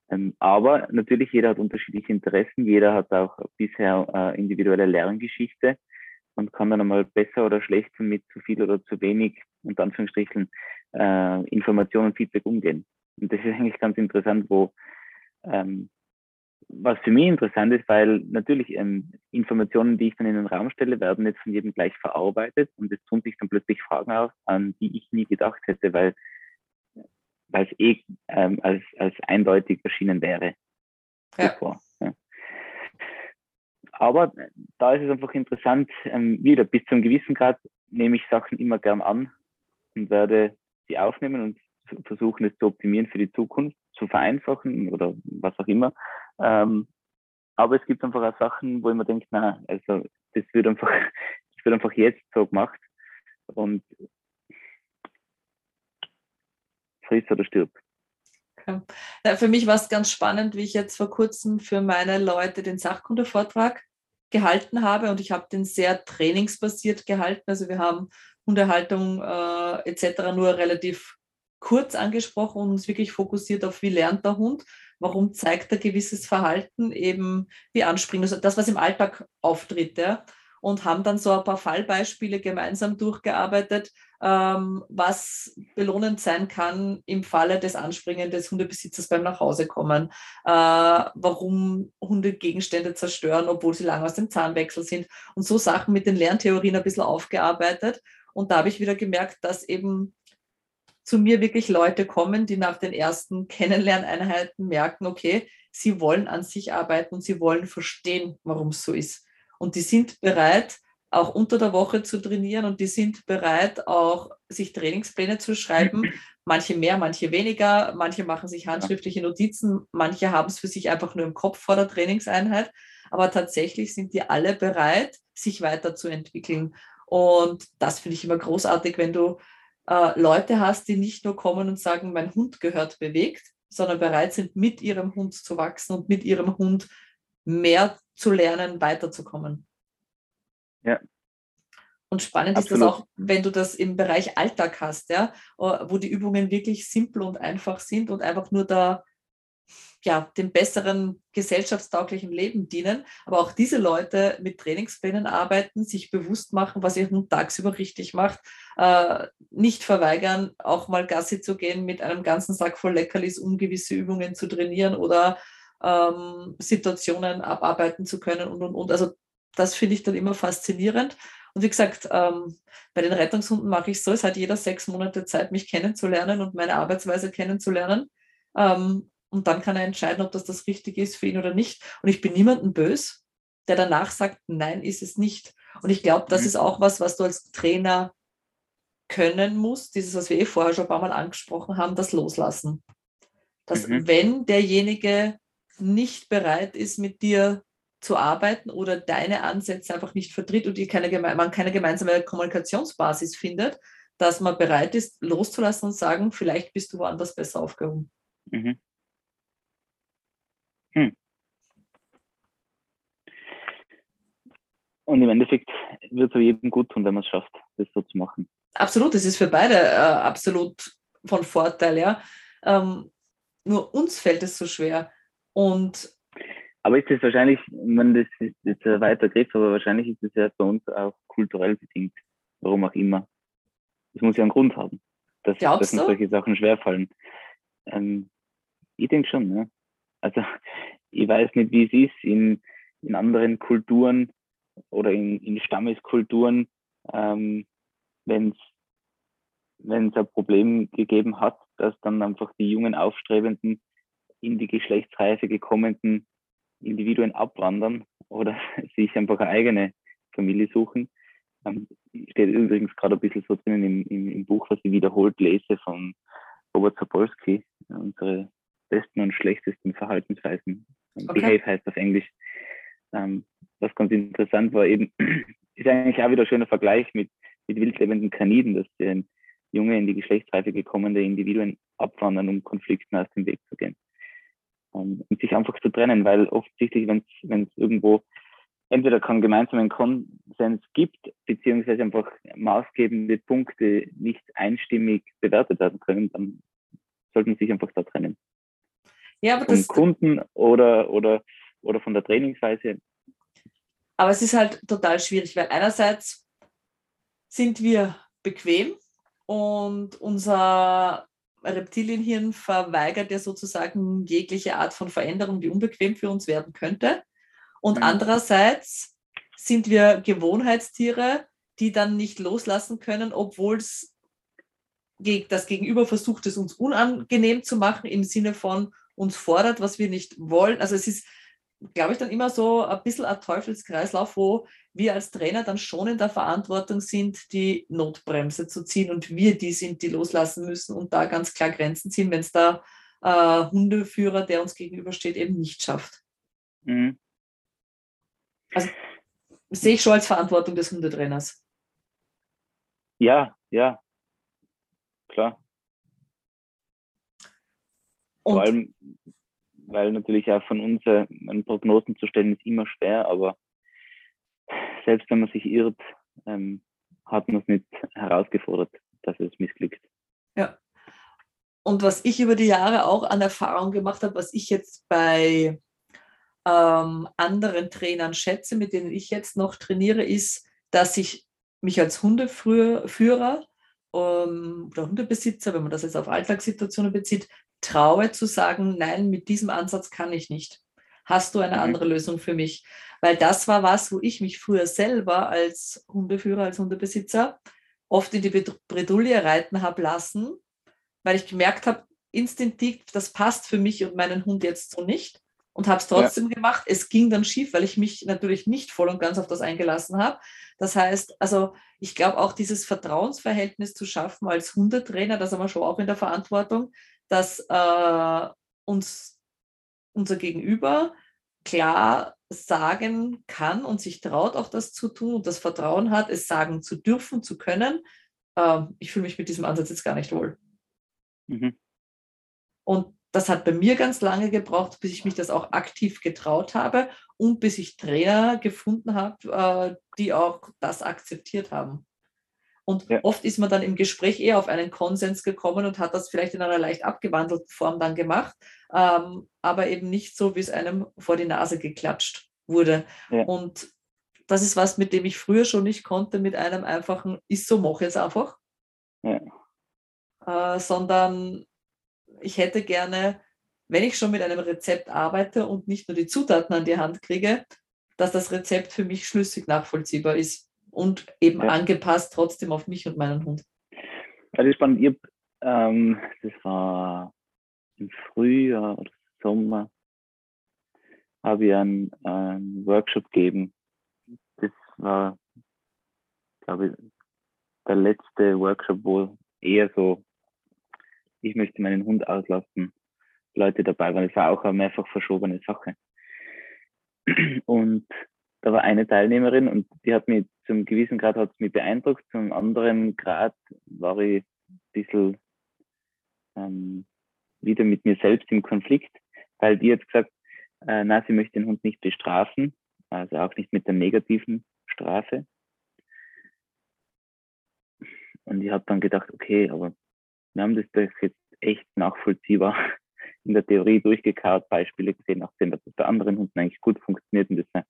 Speaker 3: Ähm, aber natürlich, jeder hat unterschiedliche Interessen, jeder hat auch bisher äh, individuelle Lerngeschichte und kann dann einmal besser oder schlechter mit zu viel oder zu wenig, unter Anführungsstrichen, äh, Informationen und Feedback umgehen. Und das ist eigentlich ganz interessant, wo ähm, was für mich interessant ist, weil natürlich ähm, Informationen, die ich dann in den Raum stelle, werden jetzt von jedem gleich verarbeitet und es tun sich dann plötzlich Fragen auf, an die ich nie gedacht hätte, weil weil es eh ähm, als, als eindeutig erschienen wäre. Ja. ja. Aber da ist es einfach interessant, ähm, wieder bis zu einem gewissen Grad nehme ich Sachen immer gern an und werde sie aufnehmen und versuchen, es zu optimieren für die Zukunft, zu vereinfachen oder was auch immer. Ähm, aber es gibt einfach auch Sachen, wo ich mir denke, na, also das wird einfach, <laughs> das wird einfach jetzt so gemacht und frisst oder stirbt.
Speaker 2: Ja, für mich war es ganz spannend, wie ich jetzt vor kurzem für meine Leute den Sachkundevortrag gehalten habe und ich habe den sehr trainingsbasiert gehalten. Also wir haben Hundehaltung äh, etc. nur relativ kurz angesprochen und uns wirklich fokussiert auf, wie lernt der Hund, warum zeigt er gewisses Verhalten, eben wie anspringen, also das, was im Alltag auftritt. Ja? Und haben dann so ein paar Fallbeispiele gemeinsam durchgearbeitet, was belohnend sein kann im Falle des Anspringen des Hundebesitzers beim Nachhausekommen, äh, warum Hunde Gegenstände zerstören, obwohl sie lange aus dem Zahnwechsel sind und so Sachen mit den Lerntheorien ein bisschen aufgearbeitet. Und da habe ich wieder gemerkt, dass eben zu mir wirklich Leute kommen, die nach den ersten Kennenlerneinheiten merken, okay, sie wollen an sich arbeiten und sie wollen verstehen, warum es so ist. Und die sind bereit, auch unter der Woche zu trainieren und die sind bereit, auch sich Trainingspläne zu schreiben. <laughs> Manche mehr, manche weniger, manche machen sich handschriftliche Notizen, manche haben es für sich einfach nur im Kopf vor der Trainingseinheit. Aber tatsächlich sind die alle bereit, sich weiterzuentwickeln. Und das finde ich immer großartig, wenn du äh, Leute hast, die nicht nur kommen und sagen, mein Hund gehört bewegt, sondern bereit sind, mit ihrem Hund zu wachsen und mit ihrem Hund mehr zu lernen, weiterzukommen.
Speaker 3: Ja.
Speaker 2: Und spannend Absolut. ist das auch, wenn du das im Bereich Alltag hast, ja, wo die Übungen wirklich simpel und einfach sind und einfach nur da ja, dem besseren gesellschaftstauglichen Leben dienen. Aber auch diese Leute mit Trainingsplänen arbeiten, sich bewusst machen, was ihr Hund tagsüber richtig macht, äh, nicht verweigern, auch mal Gassi zu gehen mit einem ganzen Sack voll Leckerlis, um gewisse Übungen zu trainieren oder ähm, Situationen abarbeiten zu können und, und, und. Also das finde ich dann immer faszinierend. Und wie gesagt, ähm, bei den Rettungshunden mache ich so, es hat jeder sechs Monate Zeit, mich kennenzulernen und meine Arbeitsweise kennenzulernen. Ähm, und dann kann er entscheiden, ob das das Richtige ist für ihn oder nicht. Und ich bin niemandem böse, der danach sagt, nein, ist es nicht. Und ich glaube, das mhm. ist auch was, was du als Trainer können musst, dieses, was wir eh vorher schon ein paar Mal angesprochen haben, das Loslassen. Dass mhm. wenn derjenige nicht bereit ist, mit dir zu arbeiten oder deine Ansätze einfach nicht vertritt und keine, man keine gemeinsame Kommunikationsbasis findet, dass man bereit ist, loszulassen und sagen, vielleicht bist du woanders besser aufgehoben. Mhm. Hm.
Speaker 3: Und im Endeffekt wird es jedem gut tun, wenn man es schafft, das so zu machen.
Speaker 2: Absolut, das ist für beide äh, absolut von Vorteil, ja. Ähm, nur uns fällt es so schwer. Und
Speaker 3: aber ist das wahrscheinlich, man das ist jetzt ein weiter Griff, aber wahrscheinlich ist das ja bei uns auch kulturell bedingt, warum auch immer. Das muss ja einen Grund haben, dass, dass uns solche Sachen schwerfallen. Ähm, ich denke schon, ne? Also ich weiß nicht, wie es ist in, in anderen Kulturen oder in, in Stammeskulturen, ähm, wenn es wenn es ein Problem gegeben hat, dass dann einfach die jungen Aufstrebenden in die Geschlechtsreife gekommenen Individuen abwandern oder <laughs> sich einfach eine eigene Familie suchen. Ähm, steht übrigens gerade ein bisschen so drinnen im, im, im Buch, was ich wiederholt lese von Robert Sapolsky, unsere besten und schlechtesten Verhaltensweisen. Okay. Behave heißt auf Englisch. Ähm, was ganz interessant war, eben, <clears throat> ist eigentlich auch wieder ein schöner Vergleich mit, mit wildlebenden Kaniden, dass die junge in die Geschlechtsreife gekommene Individuen abwandern, um Konflikten aus dem Weg zu gehen. Ähm, und sich einfach zu trennen, weil offensichtlich, wenn es irgendwo entweder keinen gemeinsamen Konsens gibt, beziehungsweise einfach maßgebende Punkte nicht einstimmig bewertet werden können, dann sollte man sich einfach da trennen. Ja, aber das, Kunden oder, oder, oder von der Trainingsweise.
Speaker 2: Aber es ist halt total schwierig, weil einerseits sind wir bequem und unser Reptilienhirn verweigert ja sozusagen jegliche Art von Veränderung, die unbequem für uns werden könnte. Und mhm. andererseits sind wir Gewohnheitstiere, die dann nicht loslassen können, obwohl es das Gegenüber versucht, es uns unangenehm zu machen im Sinne von, uns fordert, was wir nicht wollen. Also es ist, glaube ich, dann immer so ein bisschen ein Teufelskreislauf, wo wir als Trainer dann schon in der Verantwortung sind, die Notbremse zu ziehen und wir die sind, die loslassen müssen und da ganz klar Grenzen ziehen, wenn es da äh, Hundeführer, der uns gegenübersteht, eben nicht schafft. Mhm. Also sehe ich schon als Verantwortung des Hundetrainers.
Speaker 3: Ja, ja, klar. Und Vor allem, weil natürlich auch von uns äh, Prognosen zu stellen ist immer schwer, aber selbst wenn man sich irrt, ähm, hat man es nicht herausgefordert, dass es missglückt.
Speaker 2: Ja. Und was ich über die Jahre auch an Erfahrung gemacht habe, was ich jetzt bei ähm, anderen Trainern schätze, mit denen ich jetzt noch trainiere, ist, dass ich mich als Hundeführer ähm, oder Hundebesitzer, wenn man das jetzt auf Alltagssituationen bezieht, traue zu sagen, nein, mit diesem Ansatz kann ich nicht. Hast du eine mhm. andere Lösung für mich? Weil das war was, wo ich mich früher selber als Hundeführer, als Hundebesitzer oft in die Bredouille reiten habe lassen, weil ich gemerkt habe, instinktiv, das passt für mich und meinen Hund jetzt so nicht und habe es trotzdem ja. gemacht. Es ging dann schief, weil ich mich natürlich nicht voll und ganz auf das eingelassen habe. Das heißt, also ich glaube auch dieses Vertrauensverhältnis zu schaffen als Hundetrainer, das haben wir schon auch in der Verantwortung, dass äh, uns unser Gegenüber klar sagen kann und sich traut, auch das zu tun und das Vertrauen hat, es sagen zu dürfen, zu können. Äh, ich fühle mich mit diesem Ansatz jetzt gar nicht wohl. Mhm. Und das hat bei mir ganz lange gebraucht, bis ich mich das auch aktiv getraut habe und bis ich Trainer gefunden habe, äh, die auch das akzeptiert haben. Und ja. oft ist man dann im Gespräch eher auf einen Konsens gekommen und hat das vielleicht in einer leicht abgewandelten Form dann gemacht, ähm, aber eben nicht so, wie es einem vor die Nase geklatscht wurde. Ja. Und das ist was, mit dem ich früher schon nicht konnte, mit einem einfachen, ist so, mach jetzt einfach. Ja. Äh, sondern ich hätte gerne, wenn ich schon mit einem Rezept arbeite und nicht nur die Zutaten an die Hand kriege, dass das Rezept für mich schlüssig nachvollziehbar ist und eben ja. angepasst trotzdem auf mich und meinen Hund.
Speaker 3: Ja, das ist spannend. Ich ähm, das war im Frühjahr oder Sommer, habe ich einen, einen Workshop gegeben. Das war, glaube ich, der letzte Workshop, wo eher so, ich möchte meinen Hund auslassen, Leute dabei waren. Das war auch eine mehrfach verschobene Sache. Und da war eine Teilnehmerin und die hat mich zum gewissen Grad hat mich beeindruckt, zum anderen Grad war ich ein bisschen ähm, wieder mit mir selbst im Konflikt, weil die hat gesagt, äh, na, sie möchte den Hund nicht bestrafen, also auch nicht mit der negativen Strafe. Und ich habe dann gedacht, okay, aber wir haben das jetzt echt nachvollziehbar <laughs> in der Theorie durchgekaut, Beispiele gesehen, auch gesehen, dass das bei anderen Hunden eigentlich gut funktioniert und das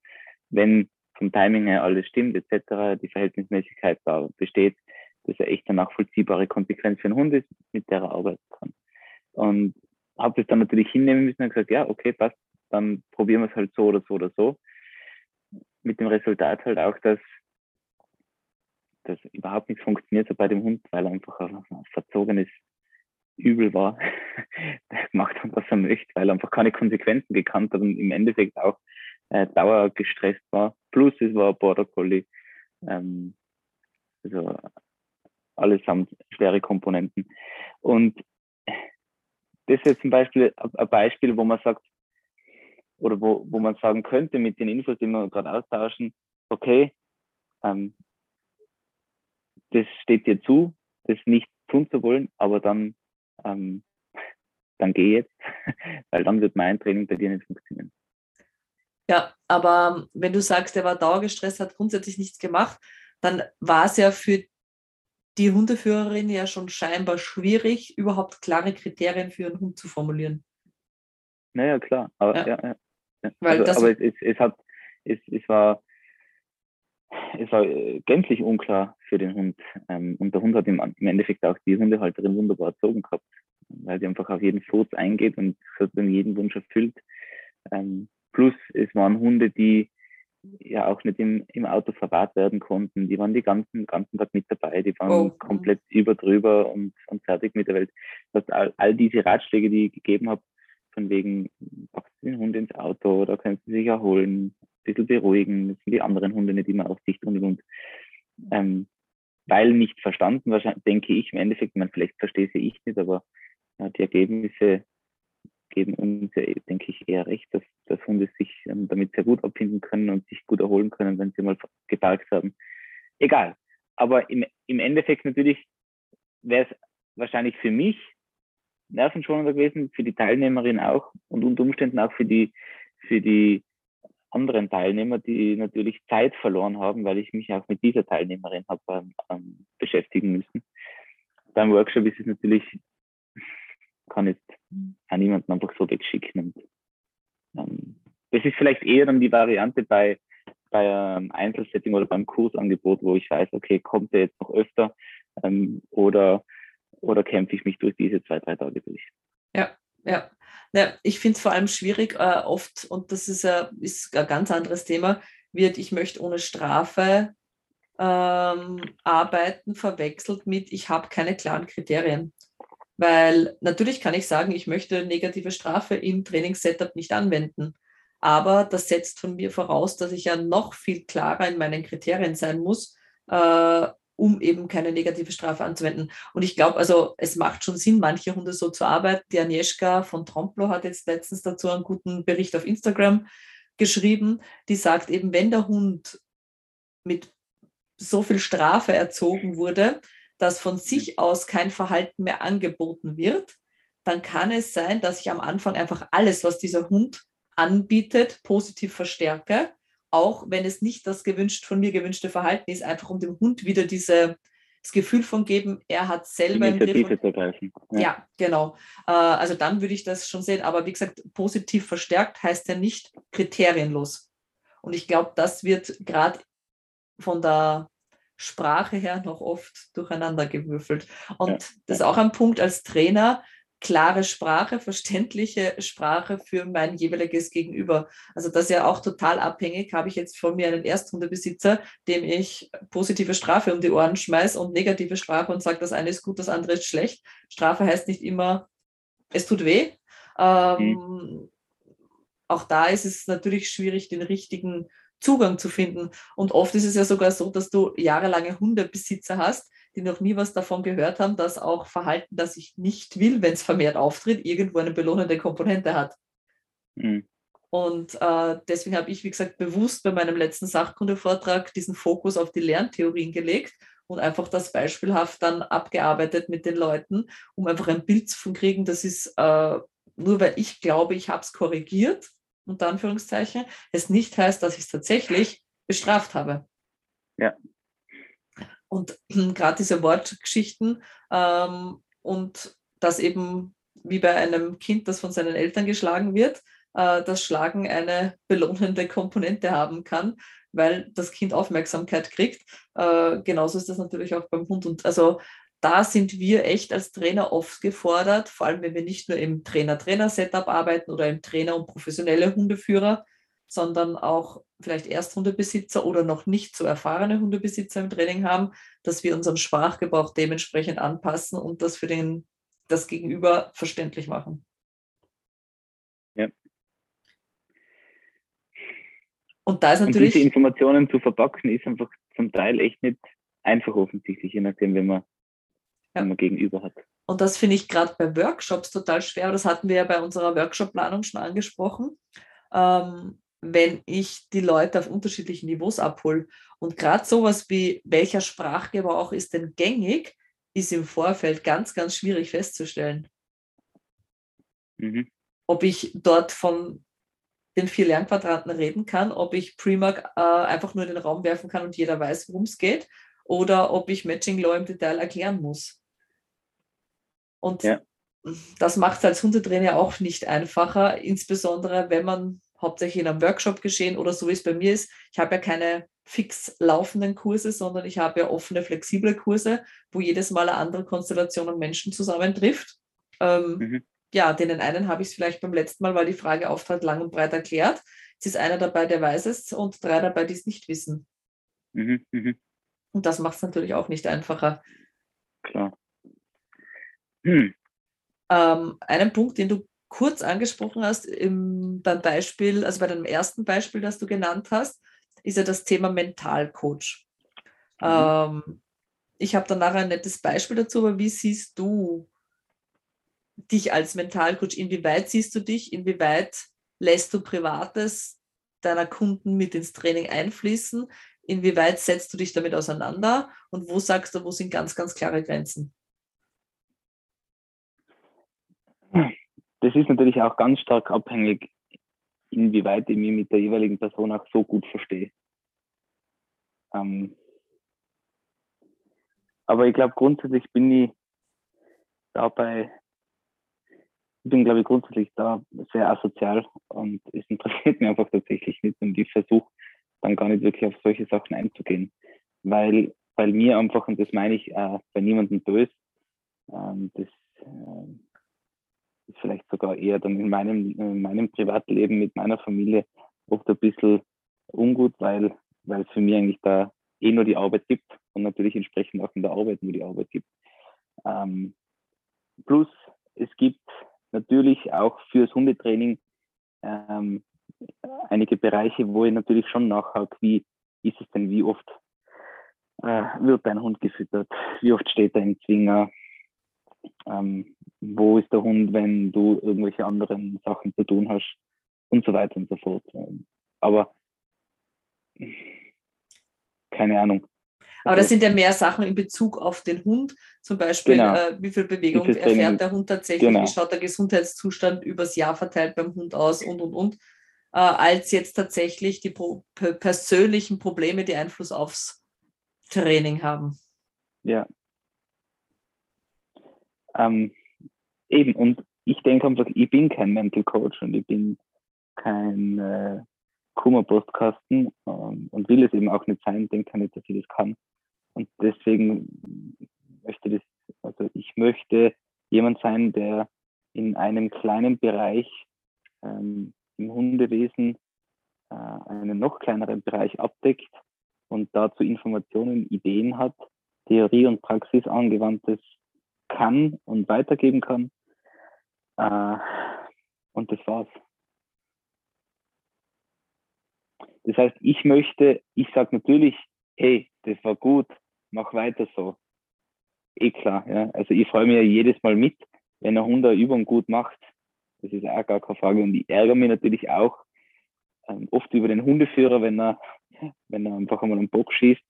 Speaker 3: wenn vom Timing her alles stimmt, etc., die Verhältnismäßigkeit da besteht, dass er echt eine nachvollziehbare Konsequenz für einen Hund ist, mit der er arbeiten kann. Und habe das dann natürlich hinnehmen müssen und gesagt, ja, okay, passt, dann probieren wir es halt so oder so oder so. Mit dem Resultat halt auch, dass das überhaupt nichts funktioniert bei dem Hund, weil er einfach ein verzogenes Übel war. <laughs> der gemacht hat, was er möchte, weil er einfach keine Konsequenzen gekannt hat und im Endeffekt auch äh, dauergestresst war. Plus es war Border Collie. Ähm, also allesamt schwere Komponenten. Und das ist jetzt zum Beispiel ein Beispiel, wo man sagt, oder wo, wo man sagen könnte mit den Infos, die wir gerade austauschen, okay, ähm, das steht dir zu, das nicht tun zu wollen, aber dann, ähm, dann geh jetzt, <laughs> weil dann wird mein Training bei dir nicht funktionieren.
Speaker 2: Ja, aber wenn du sagst, er war dauergestresst, hat grundsätzlich nichts gemacht, dann war es ja für die Hundeführerin ja schon scheinbar schwierig, überhaupt klare Kriterien für einen Hund zu formulieren.
Speaker 3: Naja, klar. Aber, ja. Ja, ja. Weil also, aber es, es, hat, es, es war es war äh, gänzlich unklar für den Hund. Ähm, und der Hund hat im, im Endeffekt auch die Hundehalterin wunderbar erzogen gehabt, weil sie einfach auf jeden Furz eingeht und sozusagen jeden Wunsch erfüllt. Ähm, Plus es waren Hunde, die ja auch nicht im, im Auto verwahrt werden konnten. Die waren die ganzen, ganzen Tag mit dabei, die waren oh. komplett über drüber und, und fertig mit der Welt. Das all, all diese Ratschläge, die ich gegeben habe, von wegen, packst du den Hund ins Auto oder kannst du sich erholen, ein bisschen beruhigen, das sind die anderen Hunde nicht immer auf Sicht und und. Ähm, weil nicht verstanden, wahrscheinlich denke ich im Endeffekt, man vielleicht verstehe sie ich nicht, aber ja, die Ergebnisse geben uns, denke ich, eher recht, dass, dass Hunde sich ähm, damit sehr gut abfinden können und sich gut erholen können, wenn sie mal geparkt haben. Egal. Aber im, im Endeffekt natürlich wäre es wahrscheinlich für mich nervenschonender gewesen, für die Teilnehmerin auch und unter Umständen auch für die, für die anderen Teilnehmer, die natürlich Zeit verloren haben, weil ich mich auch mit dieser Teilnehmerin habe ähm, ähm, beschäftigen müssen. Beim Workshop ist es natürlich kann jetzt auch niemanden einfach so wegschicken. Und, ähm, das ist vielleicht eher dann die Variante bei, bei einem Einzelsetting oder beim Kursangebot, wo ich weiß, okay, kommt der jetzt noch öfter ähm, oder, oder kämpfe ich mich durch diese zwei, drei Tage durch.
Speaker 2: Ja, ja. ja ich finde es vor allem schwierig, äh, oft, und das ist, äh, ist ein ganz anderes Thema, wird, ich möchte ohne Strafe ähm, arbeiten, verwechselt mit, ich habe keine klaren Kriterien. Weil natürlich kann ich sagen, ich möchte negative Strafe im Trainingssetup nicht anwenden. Aber das setzt von mir voraus, dass ich ja noch viel klarer in meinen Kriterien sein muss, äh, um eben keine negative Strafe anzuwenden. Und ich glaube, also es macht schon Sinn, manche Hunde so zu arbeiten. Die Agnieszka von Tromplo hat jetzt letztens dazu einen guten Bericht auf Instagram geschrieben, die sagt eben, wenn der Hund mit so viel Strafe erzogen wurde, dass von sich aus kein Verhalten mehr angeboten wird, dann kann es sein, dass ich am Anfang einfach alles, was dieser Hund anbietet, positiv verstärke, auch wenn es nicht das gewünscht, von mir gewünschte Verhalten ist, einfach um dem Hund wieder diese, das Gefühl von geben, er hat selber
Speaker 3: Initiative zu greifen.
Speaker 2: Ja. ja, genau. Äh, also dann würde ich das schon sehen. Aber wie gesagt, positiv verstärkt heißt ja nicht kriterienlos. Und ich glaube, das wird gerade von der Sprache her noch oft durcheinander gewürfelt. Und ja. das ist auch ein Punkt als Trainer, klare Sprache, verständliche Sprache für mein jeweiliges Gegenüber. Also das ist ja auch total abhängig. Habe ich jetzt von mir einen Ersthundebesitzer, dem ich positive Strafe um die Ohren schmeiße und negative Strafe und sage, das eine ist gut, das andere ist schlecht. Strafe heißt nicht immer, es tut weh. Ähm, mhm. Auch da ist es natürlich schwierig, den richtigen Zugang zu finden. Und oft ist es ja sogar so, dass du jahrelange Hundebesitzer hast, die noch nie was davon gehört haben, dass auch Verhalten, das ich nicht will, wenn es vermehrt auftritt, irgendwo eine belohnende Komponente hat. Mhm. Und äh, deswegen habe ich, wie gesagt, bewusst bei meinem letzten Sachkundevortrag diesen Fokus auf die Lerntheorien gelegt und einfach das beispielhaft dann abgearbeitet mit den Leuten, um einfach ein Bild zu kriegen, das ist äh, nur weil ich glaube, ich habe es korrigiert, unter Anführungszeichen, es nicht heißt, dass ich es tatsächlich bestraft habe.
Speaker 3: Ja.
Speaker 2: Und gerade diese Wortgeschichten ähm, und das eben wie bei einem Kind, das von seinen Eltern geschlagen wird, äh, das Schlagen eine belohnende Komponente haben kann, weil das Kind Aufmerksamkeit kriegt. Äh, genauso ist das natürlich auch beim Hund. Und also da sind wir echt als Trainer oft gefordert, vor allem wenn wir nicht nur im Trainer-Trainer-Setup arbeiten oder im Trainer und professionelle Hundeführer, sondern auch vielleicht Ersthundebesitzer oder noch nicht so erfahrene Hundebesitzer im Training haben, dass wir unseren Sprachgebrauch dementsprechend anpassen und das für den, das Gegenüber verständlich machen.
Speaker 3: Ja.
Speaker 2: Und da ist natürlich.
Speaker 3: Und diese Informationen zu verpacken, ist einfach zum Teil echt nicht einfach offensichtlich, je nachdem, wenn man, ja. wenn man gegenüber hat.
Speaker 2: Und das finde ich gerade bei Workshops total schwer. Das hatten wir ja bei unserer Workshop-Planung schon angesprochen. Ähm, wenn ich die Leute auf unterschiedlichen Niveaus abhole. Und gerade sowas wie, welcher Sprachgebrauch ist denn gängig, ist im Vorfeld ganz, ganz schwierig festzustellen. Mhm. Ob ich dort von den vier Lernquadranten reden kann, ob ich Premark äh, einfach nur in den Raum werfen kann und jeder weiß, worum es geht, oder ob ich Matching Law im Detail erklären muss. Und ja. das macht es als Hundetrainer auch nicht einfacher, insbesondere wenn man hauptsächlich in einem Workshop geschehen oder so wie es bei mir ist. Ich habe ja keine fix laufenden Kurse, sondern ich habe ja offene, flexible Kurse, wo jedes Mal eine andere Konstellation an Menschen zusammentrifft. Ähm, mhm. Ja, den einen habe ich es vielleicht beim letzten Mal, weil die Frage auftrat, lang und breit erklärt. Es ist einer dabei, der weiß es und drei dabei, die es nicht wissen. Mhm. Mhm. Und das macht es natürlich auch nicht einfacher.
Speaker 3: Klar.
Speaker 2: Hm. Ähm, einen Punkt, den du kurz angesprochen hast im, beim Beispiel, also bei dem ersten Beispiel, das du genannt hast, ist ja das Thema Mentalcoach. Mhm. Ähm, ich habe dann nachher ein nettes Beispiel dazu, aber wie siehst du dich als Mentalcoach? Inwieweit siehst du dich? Inwieweit lässt du Privates deiner Kunden mit ins Training einfließen? Inwieweit setzt du dich damit auseinander? Und wo sagst du, wo sind ganz, ganz klare Grenzen?
Speaker 3: Das ist natürlich auch ganz stark abhängig, inwieweit ich mich mit der jeweiligen Person auch so gut verstehe. Ähm, aber ich glaube, grundsätzlich bin ich dabei, ich bin, glaube ich, grundsätzlich da sehr asozial und es interessiert <laughs> mich einfach tatsächlich nicht und ich versuche dann gar nicht wirklich auf solche Sachen einzugehen, weil, weil mir einfach, und das meine ich äh, bei niemandem böse, ähm, das äh, ist vielleicht sogar eher dann in meinem, in meinem Privatleben mit meiner Familie oft ein bisschen ungut, weil, weil es für mich eigentlich da eh nur die Arbeit gibt und natürlich entsprechend auch in der Arbeit nur die Arbeit gibt. Ähm, plus, es gibt natürlich auch fürs Hundetraining ähm, einige Bereiche, wo ich natürlich schon nachhake, wie ist es denn, wie oft äh, wird dein Hund gefüttert, wie oft steht er im Zwinger, ähm, wo ist der Hund, wenn du irgendwelche anderen Sachen zu tun hast und so weiter und so fort. Aber keine Ahnung.
Speaker 2: Aber das sind ja mehr Sachen in Bezug auf den Hund, zum Beispiel, genau. äh, wie viel Bewegung erfährt der Hund tatsächlich, genau. wie schaut der Gesundheitszustand übers Jahr verteilt beim Hund aus und und und, äh, als jetzt tatsächlich die pro persönlichen Probleme, die Einfluss aufs Training haben.
Speaker 3: Ja. Ähm, eben, und ich denke einfach, ich bin kein Mental Coach und ich bin kein äh, Kummer-Postkasten ähm, und will es eben auch nicht sein, denke nicht, dass ich das kann. Und deswegen möchte das, also ich möchte jemand sein, der in einem kleinen Bereich ähm, im Hundewesen äh, einen noch kleineren Bereich abdeckt und dazu Informationen, Ideen hat, Theorie und Praxis angewandtes kann und weitergeben kann. Äh, und das war's. Das heißt, ich möchte, ich sage natürlich, hey, das war gut, mach weiter so. Eh klar, ja. Also ich freue mich ja jedes Mal mit, wenn ein Hund eine Übung gut macht. Das ist auch gar keine Frage. Und ich ärgere mich natürlich auch ähm, oft über den Hundeführer, wenn er, wenn er einfach einmal einen Bock schießt.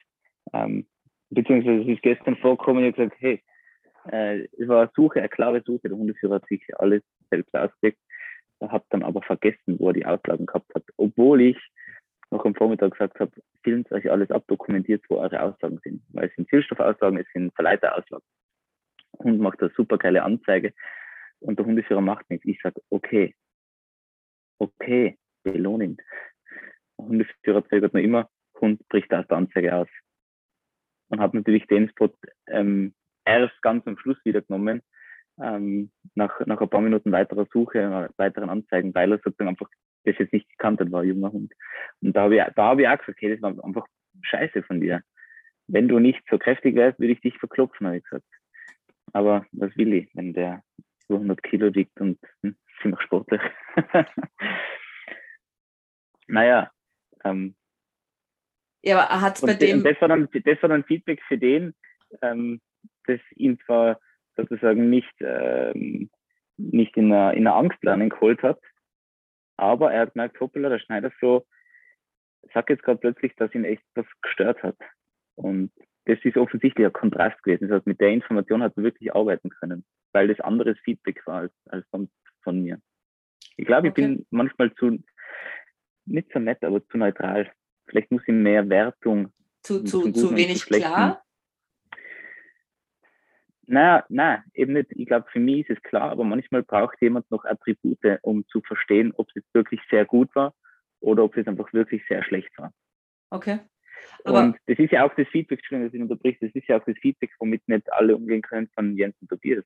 Speaker 3: Ähm, beziehungsweise es ist gestern vorgekommen, ich habe gesagt, hey, äh, es war eine Suche, eine klare Suche. Der Hundeführer hat sich alles selbst ausgelegt, hat dann aber vergessen, wo er die Auslagen gehabt hat. Obwohl ich noch am Vormittag gesagt habe, filmt euch alles ab, dokumentiert, wo eure Aussagen sind. Weil es sind Zielstoffaussagen, es sind Verleiteraussagen. Hund macht eine super geile Anzeige und der Hundeführer macht nichts. Ich sage, okay, okay, belohnen. Der Hundeführer zögert noch immer, Hund bricht aus der Anzeige aus. Und habe natürlich den Spot ähm, erst ganz am Schluss wieder genommen, ähm, nach, nach ein paar Minuten weiterer Suche, weiteren Anzeigen, weil er sozusagen einfach das jetzt nicht gekannt hat, war junger Hund. Und da habe ich, da hab ich auch gesagt, okay, das war einfach scheiße von dir. Wenn du nicht so kräftig wärst, würde ich dich verklopfen, habe ich gesagt. Aber was will ich, wenn der 200 Kilo wiegt und hm, ziemlich sportlich. <laughs> naja. Ähm,
Speaker 2: ja, aber hat bei dem.
Speaker 3: Das war, dann, das war dann Feedback für den, ähm, das ihn zwar sozusagen nicht, ähm, nicht in einer, in einer Angstlernen geholt hat, aber er hat gemerkt, hoppala, der Schneider so, sagt jetzt gerade plötzlich, dass ihn echt was gestört hat. Und das ist offensichtlich ein Kontrast gewesen. Das heißt, mit der Information hat er wirklich arbeiten können, weil das anderes Feedback war als, als von, von mir. Ich glaube, okay. ich bin manchmal zu, nicht so nett, aber zu neutral. Vielleicht muss ich mehr Wertung.
Speaker 2: Zu, zu, zu wenig zu klar?
Speaker 3: Naja, nein, eben nicht. Ich glaube, für mich ist es klar, aber manchmal braucht jemand noch Attribute, um zu verstehen, ob es jetzt wirklich sehr gut war oder ob es einfach wirklich sehr schlecht war.
Speaker 2: Okay.
Speaker 3: Aber und das ist ja auch das Feedback, Entschuldigung, dass ich unterbricht, das ist ja auch das Feedback, womit nicht alle umgehen können von Jens und Tobias.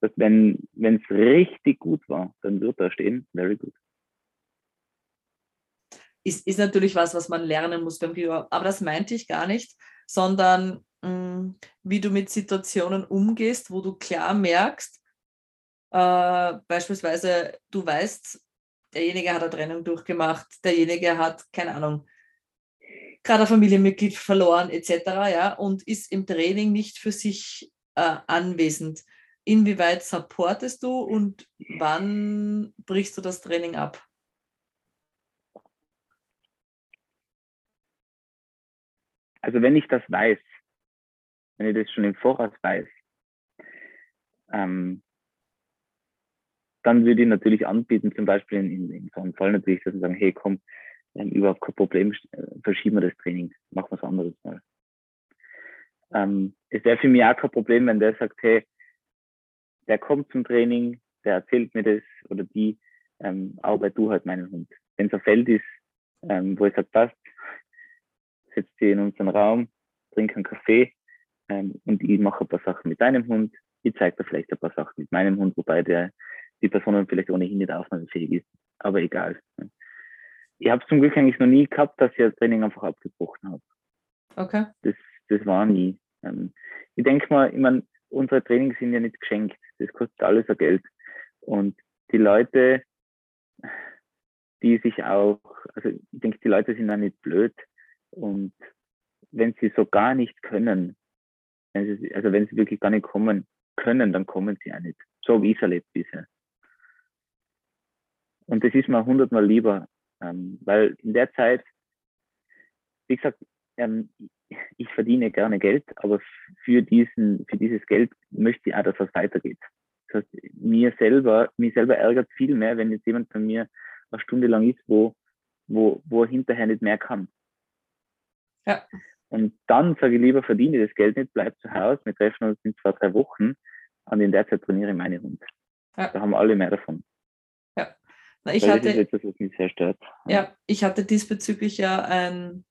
Speaker 3: Dass wenn es richtig gut war, dann wird da stehen, very good.
Speaker 2: Ist, ist natürlich was, was man lernen muss beim Gegenüber. Aber das meinte ich gar nicht, sondern wie du mit Situationen umgehst, wo du klar merkst, äh, beispielsweise du weißt, derjenige hat eine Trennung durchgemacht, derjenige hat, keine Ahnung, gerade ein Familienmitglied verloren etc. Ja, und ist im Training nicht für sich äh, anwesend. Inwieweit supportest du und wann brichst du das Training ab?
Speaker 3: Also wenn ich das weiß, wenn ich das schon im Voraus weiß, ähm, dann würde ich natürlich anbieten, zum Beispiel in, in, in so einem Fall natürlich, dass wir sagen, hey, komm, ähm, überhaupt kein Problem, äh, verschieben wir das Training, machen wir was anderes mal. Ähm, es wäre für mich auch kein Problem, wenn der sagt, hey, der kommt zum Training, der erzählt mir das oder die, ähm, arbeit du halt meinen Hund. Wenn es ein Feld ist, ähm, wo ich sage, passt, setz dich in unseren Raum, trink einen Kaffee, ähm, und ich mache ein paar Sachen mit deinem Hund, ich zeige dir vielleicht ein paar Sachen mit meinem Hund, wobei der die Person vielleicht ohnehin nicht aufnahmefähig ist, aber egal. Ich habe zum Glück eigentlich noch nie gehabt, dass ich das Training einfach abgebrochen habe.
Speaker 2: Okay.
Speaker 3: Das, das war nie. Ähm, ich denke mal, ich meine, unsere Trainings sind ja nicht geschenkt. Das kostet alles ein Geld. Und die Leute, die sich auch, also ich denke, die Leute sind auch nicht blöd. Und wenn sie so gar nicht können, wenn sie, also wenn sie wirklich gar nicht kommen können, dann kommen sie auch nicht. So habe ich es erlebt bisher. Und das ist mir hundertmal lieber, ähm, weil in der Zeit, wie gesagt, ähm, ich verdiene gerne Geld, aber für, diesen, für dieses Geld möchte ich auch, dass es weitergeht. Das heißt, mir selber, mir selber ärgert viel mehr, wenn jetzt jemand bei mir eine Stunde lang ist, wo, wo, wo er hinterher nicht mehr kann. Ja. Und dann sage ich lieber, verdiene das Geld nicht, bleib zu Hause, wir treffen uns in zwei, drei Wochen und in der Zeit trainiere ich meine Hund. Ja. Da haben alle mehr davon.
Speaker 2: Ja. Na, ich hatte, das ist etwas, was mich sehr stört. Ja, ich hatte diesbezüglich ja ein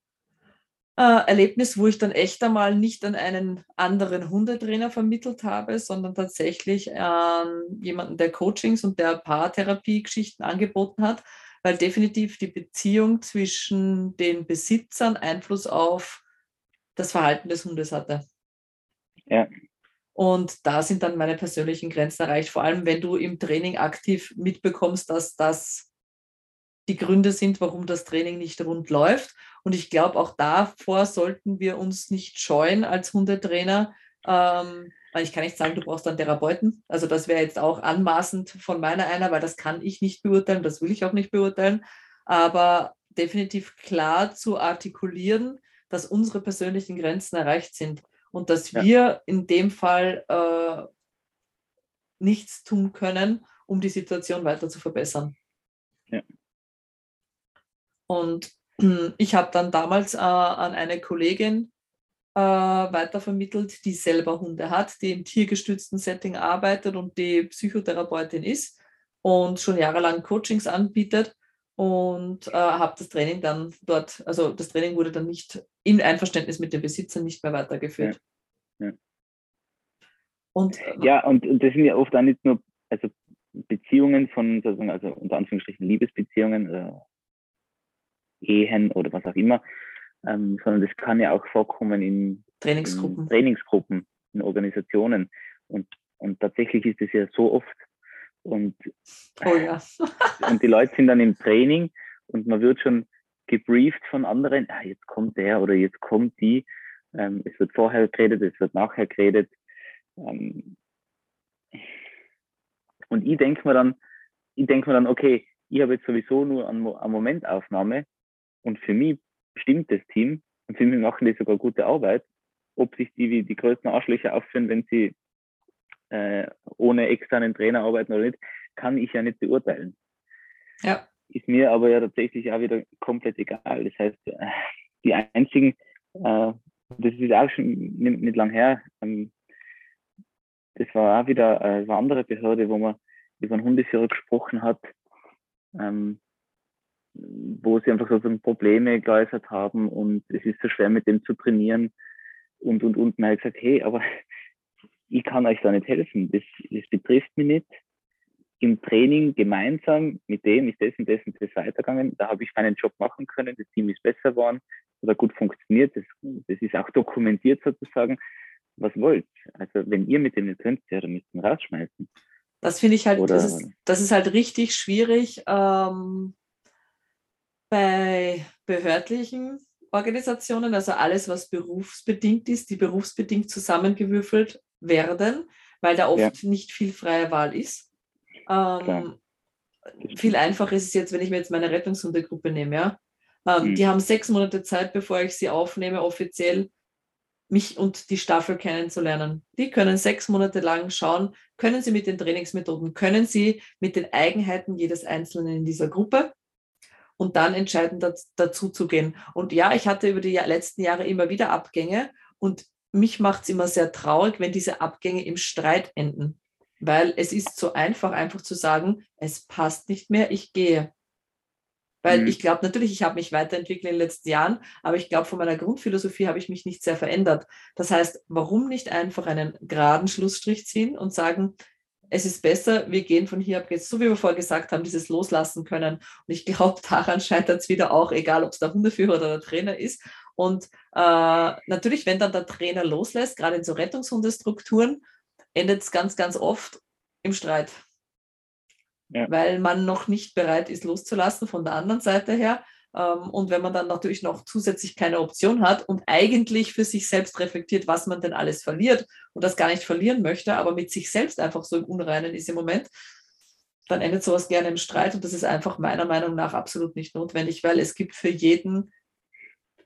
Speaker 2: äh, Erlebnis, wo ich dann echt einmal nicht an einen anderen Hundetrainer vermittelt habe, sondern tatsächlich an jemanden, der Coachings und der Paartherapie-Geschichten angeboten hat, weil definitiv die Beziehung zwischen den Besitzern Einfluss auf das Verhalten des Hundes hatte. Ja. Und da sind dann meine persönlichen Grenzen erreicht, vor allem wenn du im Training aktiv mitbekommst, dass das die Gründe sind, warum das Training nicht rund läuft. Und ich glaube, auch davor sollten wir uns nicht scheuen als Hundetrainer. Ähm, ich kann nicht sagen, du brauchst einen Therapeuten. Also das wäre jetzt auch anmaßend von meiner einer, weil das kann ich nicht beurteilen, das will ich auch nicht beurteilen. Aber definitiv klar zu artikulieren, dass unsere persönlichen Grenzen erreicht sind und dass ja. wir in dem Fall äh, nichts tun können, um die Situation weiter zu verbessern. Ja. Und <clears throat> ich habe dann damals äh, an eine Kollegin äh, weitervermittelt, die selber Hunde hat, die im tiergestützten Setting arbeitet und die Psychotherapeutin ist und schon jahrelang Coachings anbietet und äh, habe das Training dann dort, also das Training wurde dann nicht in Einverständnis mit den Besitzern nicht mehr weitergeführt.
Speaker 3: Ja, ja. Und, äh, ja, und, und das sind ja oft auch nicht nur also Beziehungen von, sozusagen, also unter Anführungsstrichen Liebesbeziehungen, äh, Ehen oder was auch immer, ähm, sondern das kann ja auch vorkommen in
Speaker 2: Trainingsgruppen,
Speaker 3: in, Trainingsgruppen, in Organisationen. Und, und tatsächlich ist es ja so oft. Und, oh ja. und die Leute sind dann im Training und man wird schon gebrieft von anderen, ah, jetzt kommt der oder jetzt kommt die. Ähm, es wird vorher geredet, es wird nachher geredet. Ähm, und ich denke mir dann, ich denke mir dann, okay, ich habe jetzt sowieso nur eine Momentaufnahme und für mich stimmt das Team und für mich machen die sogar gute Arbeit. Ob sich die wie die größten Arschlöcher aufführen, wenn sie äh, ohne externen Trainer arbeiten oder nicht, kann ich ja nicht beurteilen. Ja. Ist mir aber ja tatsächlich auch wieder komplett egal. Das heißt, äh, die einzigen, äh, das ist auch schon nicht, nicht lang her, ähm, das war auch wieder äh, eine andere Behörde, wo man über einen Hundeführer gesprochen hat. Ähm, wo sie einfach sozusagen Probleme geäußert haben und es ist so schwer mit dem zu trainieren und, und, und. Man hat gesagt, hey, aber <laughs> ich kann euch da nicht helfen, das, das betrifft mich nicht. Im Training gemeinsam mit dem ist das und das und das weitergegangen. Da habe ich meinen Job machen können, das Team ist besser geworden oder gut funktioniert. Das, das ist auch dokumentiert sozusagen. Was wollt? Also wenn ihr mit dem nicht könnt, ja, dann müsst ihr rausschmeißen.
Speaker 2: Das finde ich halt, das ist, das ist halt richtig schwierig. Ähm bei behördlichen Organisationen, also alles, was berufsbedingt ist, die berufsbedingt zusammengewürfelt werden, weil da oft ja. nicht viel freie Wahl ist. Ähm, viel einfacher ist es jetzt, wenn ich mir jetzt meine Rettungshundegruppe nehme. Ja? Ähm, mhm. Die haben sechs Monate Zeit, bevor ich sie aufnehme, offiziell mich und die Staffel kennenzulernen. Die können sechs Monate lang schauen, können sie mit den Trainingsmethoden, können sie mit den Eigenheiten jedes Einzelnen in dieser Gruppe und dann entscheiden, dazu zu gehen. Und ja, ich hatte über die letzten Jahre immer wieder Abgänge und mich macht es immer sehr traurig, wenn diese Abgänge im Streit enden, weil es ist so einfach, einfach zu sagen, es passt nicht mehr, ich gehe. Weil mhm. ich glaube natürlich, ich habe mich weiterentwickelt in den letzten Jahren, aber ich glaube, von meiner Grundphilosophie habe ich mich nicht sehr verändert. Das heißt, warum nicht einfach einen geraden Schlussstrich ziehen und sagen, es ist besser, wir gehen von hier ab jetzt, so wie wir vorher gesagt haben, dieses Loslassen können. Und ich glaube, <laughs> daran scheitert es wieder auch, egal ob es der Hundeführer oder der Trainer ist. Und äh, natürlich, wenn dann der Trainer loslässt, gerade in so Rettungshundestrukturen, endet es ganz, ganz oft im Streit. Ja. Weil man noch nicht bereit ist, loszulassen von der anderen Seite her. Ähm, und wenn man dann natürlich noch zusätzlich keine Option hat und eigentlich für sich selbst reflektiert, was man denn alles verliert und das gar nicht verlieren möchte, aber mit sich selbst einfach so im Unreinen ist im Moment, dann endet sowas gerne im Streit und das ist einfach meiner Meinung nach absolut nicht notwendig, weil es gibt für jeden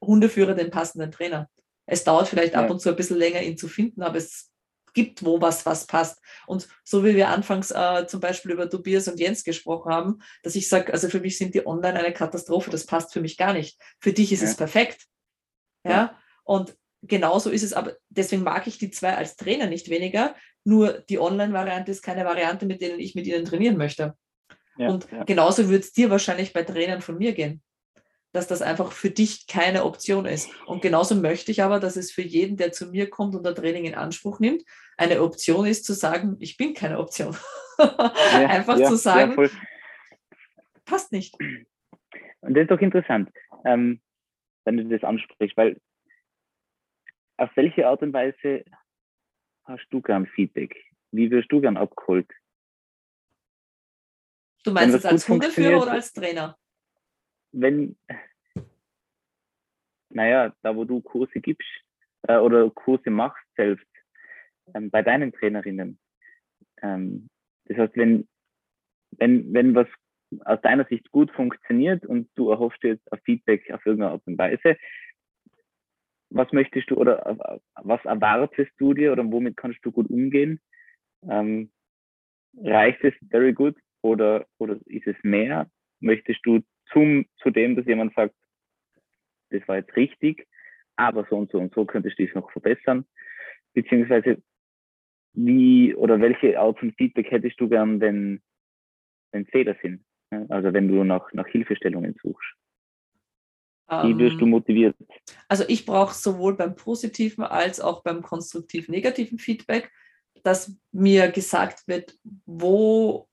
Speaker 2: Hundeführer den passenden Trainer. Es dauert vielleicht ja. ab und zu ein bisschen länger, ihn zu finden, aber es gibt wo was, was passt. Und so wie wir anfangs äh, zum Beispiel über Tobias und Jens gesprochen haben, dass ich sage, also für mich sind die online eine Katastrophe, das passt für mich gar nicht. Für dich ist ja. es perfekt. Ja? ja. Und genauso ist es, aber deswegen mag ich die zwei als Trainer nicht weniger. Nur die Online-Variante ist keine Variante, mit denen ich mit ihnen trainieren möchte. Ja, und genauso wird es dir wahrscheinlich bei Trainern von mir gehen dass das einfach für dich keine Option ist. Und genauso möchte ich aber, dass es für jeden, der zu mir kommt und ein Training in Anspruch nimmt, eine Option ist zu sagen, ich bin keine Option. Ja, <laughs> einfach ja, zu sagen, ja, passt nicht.
Speaker 3: Und das ist doch interessant, ähm, wenn du das ansprichst, weil auf welche Art und Weise hast du gern Feedback? Wie wirst du gern abgeholt?
Speaker 2: Du meinst es als Hundeführer oder als Trainer?
Speaker 3: wenn, naja, da wo du Kurse gibst äh, oder Kurse machst selbst, ähm, bei deinen Trainerinnen. Ähm, das heißt, wenn, wenn, wenn was aus deiner Sicht gut funktioniert und du erhoffst jetzt ein Feedback auf irgendeine Art und Weise, was möchtest du oder was erwartest du dir oder womit kannst du gut umgehen? Ähm, reicht es very good oder, oder ist es mehr? Möchtest du zum, zu dem, dass jemand sagt, das war jetzt richtig, aber so und so und so könntest du es noch verbessern, beziehungsweise wie oder welche Art von Feedback hättest du gern, wenn, wenn Fehler sind, also wenn du nach, nach Hilfestellungen suchst. Wie wirst du ähm, motiviert?
Speaker 2: Also ich brauche sowohl beim positiven als auch beim konstruktiv negativen Feedback, dass mir gesagt wird, wo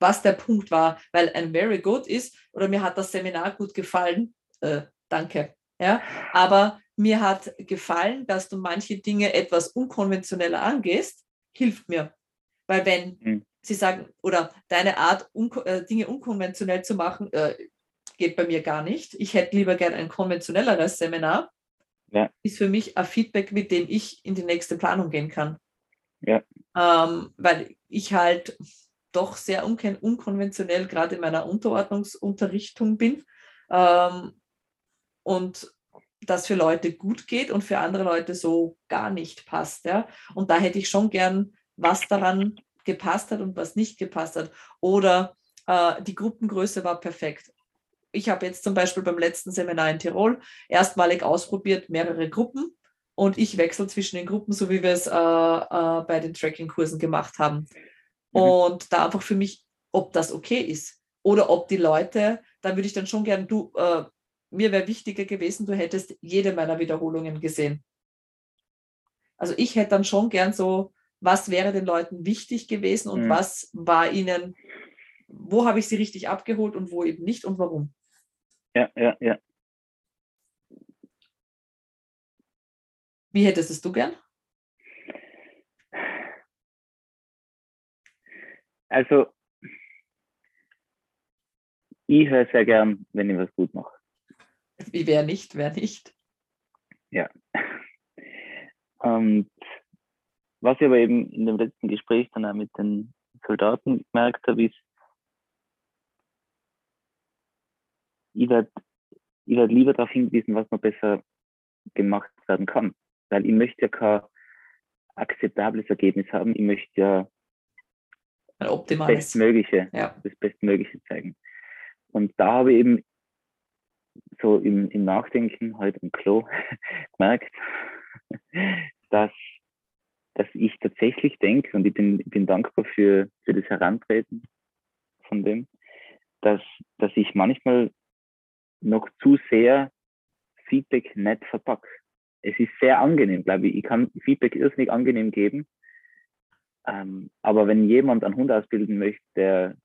Speaker 2: was der Punkt war, weil ein very good ist oder mir hat das Seminar gut gefallen, äh, danke. Ja, aber mir hat gefallen, dass du manche Dinge etwas unkonventioneller angehst, hilft mir. Weil wenn mhm. sie sagen, oder deine Art, un äh, Dinge unkonventionell zu machen, äh, geht bei mir gar nicht. Ich hätte lieber gern ein konventionelleres Seminar. Ja. Ist für mich ein Feedback, mit dem ich in die nächste Planung gehen kann. Ja. Ähm, weil ich halt doch sehr unkon unkonventionell gerade in meiner Unterordnungsunterrichtung bin ähm, und das für Leute gut geht und für andere Leute so gar nicht passt. Ja? Und da hätte ich schon gern, was daran gepasst hat und was nicht gepasst hat. Oder äh, die Gruppengröße war perfekt. Ich habe jetzt zum Beispiel beim letzten Seminar in Tirol erstmalig ausprobiert, mehrere Gruppen und ich wechsle zwischen den Gruppen, so wie wir es äh, äh, bei den Tracking-Kursen gemacht haben. Mhm. Und da einfach für mich, ob das okay ist. Oder ob die Leute, dann würde ich dann schon gern, du, äh, mir wäre wichtiger gewesen, du hättest jede meiner Wiederholungen gesehen. Also ich hätte dann schon gern so, was wäre den Leuten wichtig gewesen und mhm. was war ihnen, wo habe ich sie richtig abgeholt und wo eben nicht und warum.
Speaker 3: Ja, ja, ja.
Speaker 2: Wie hättest es du gern?
Speaker 3: Also, ich höre sehr gern, wenn ich was gut mache. <laughs>
Speaker 2: Wie wer nicht, wer nicht?
Speaker 3: Ja. Und was ich aber eben in dem letzten Gespräch dann auch mit den Soldaten gemerkt habe, ist, ich werde ich werd lieber darauf hingewiesen, was noch besser gemacht werden kann. Weil ich möchte ja kein akzeptables Ergebnis haben. Ich möchte ja
Speaker 2: ein optimales.
Speaker 3: Bestmögliche, ja. das Bestmögliche zeigen. Und da habe ich eben so im, im Nachdenken heute im Klo <laughs> gemerkt, dass, dass ich tatsächlich denke, und ich bin, bin dankbar für, für das Herantreten von dem, dass, dass ich manchmal noch zu sehr Feedback nicht verpacke. Es ist sehr angenehm, glaube ich. Ich kann Feedback irrsinnig angenehm geben, ähm, aber wenn jemand einen Hund ausbilden möchte, der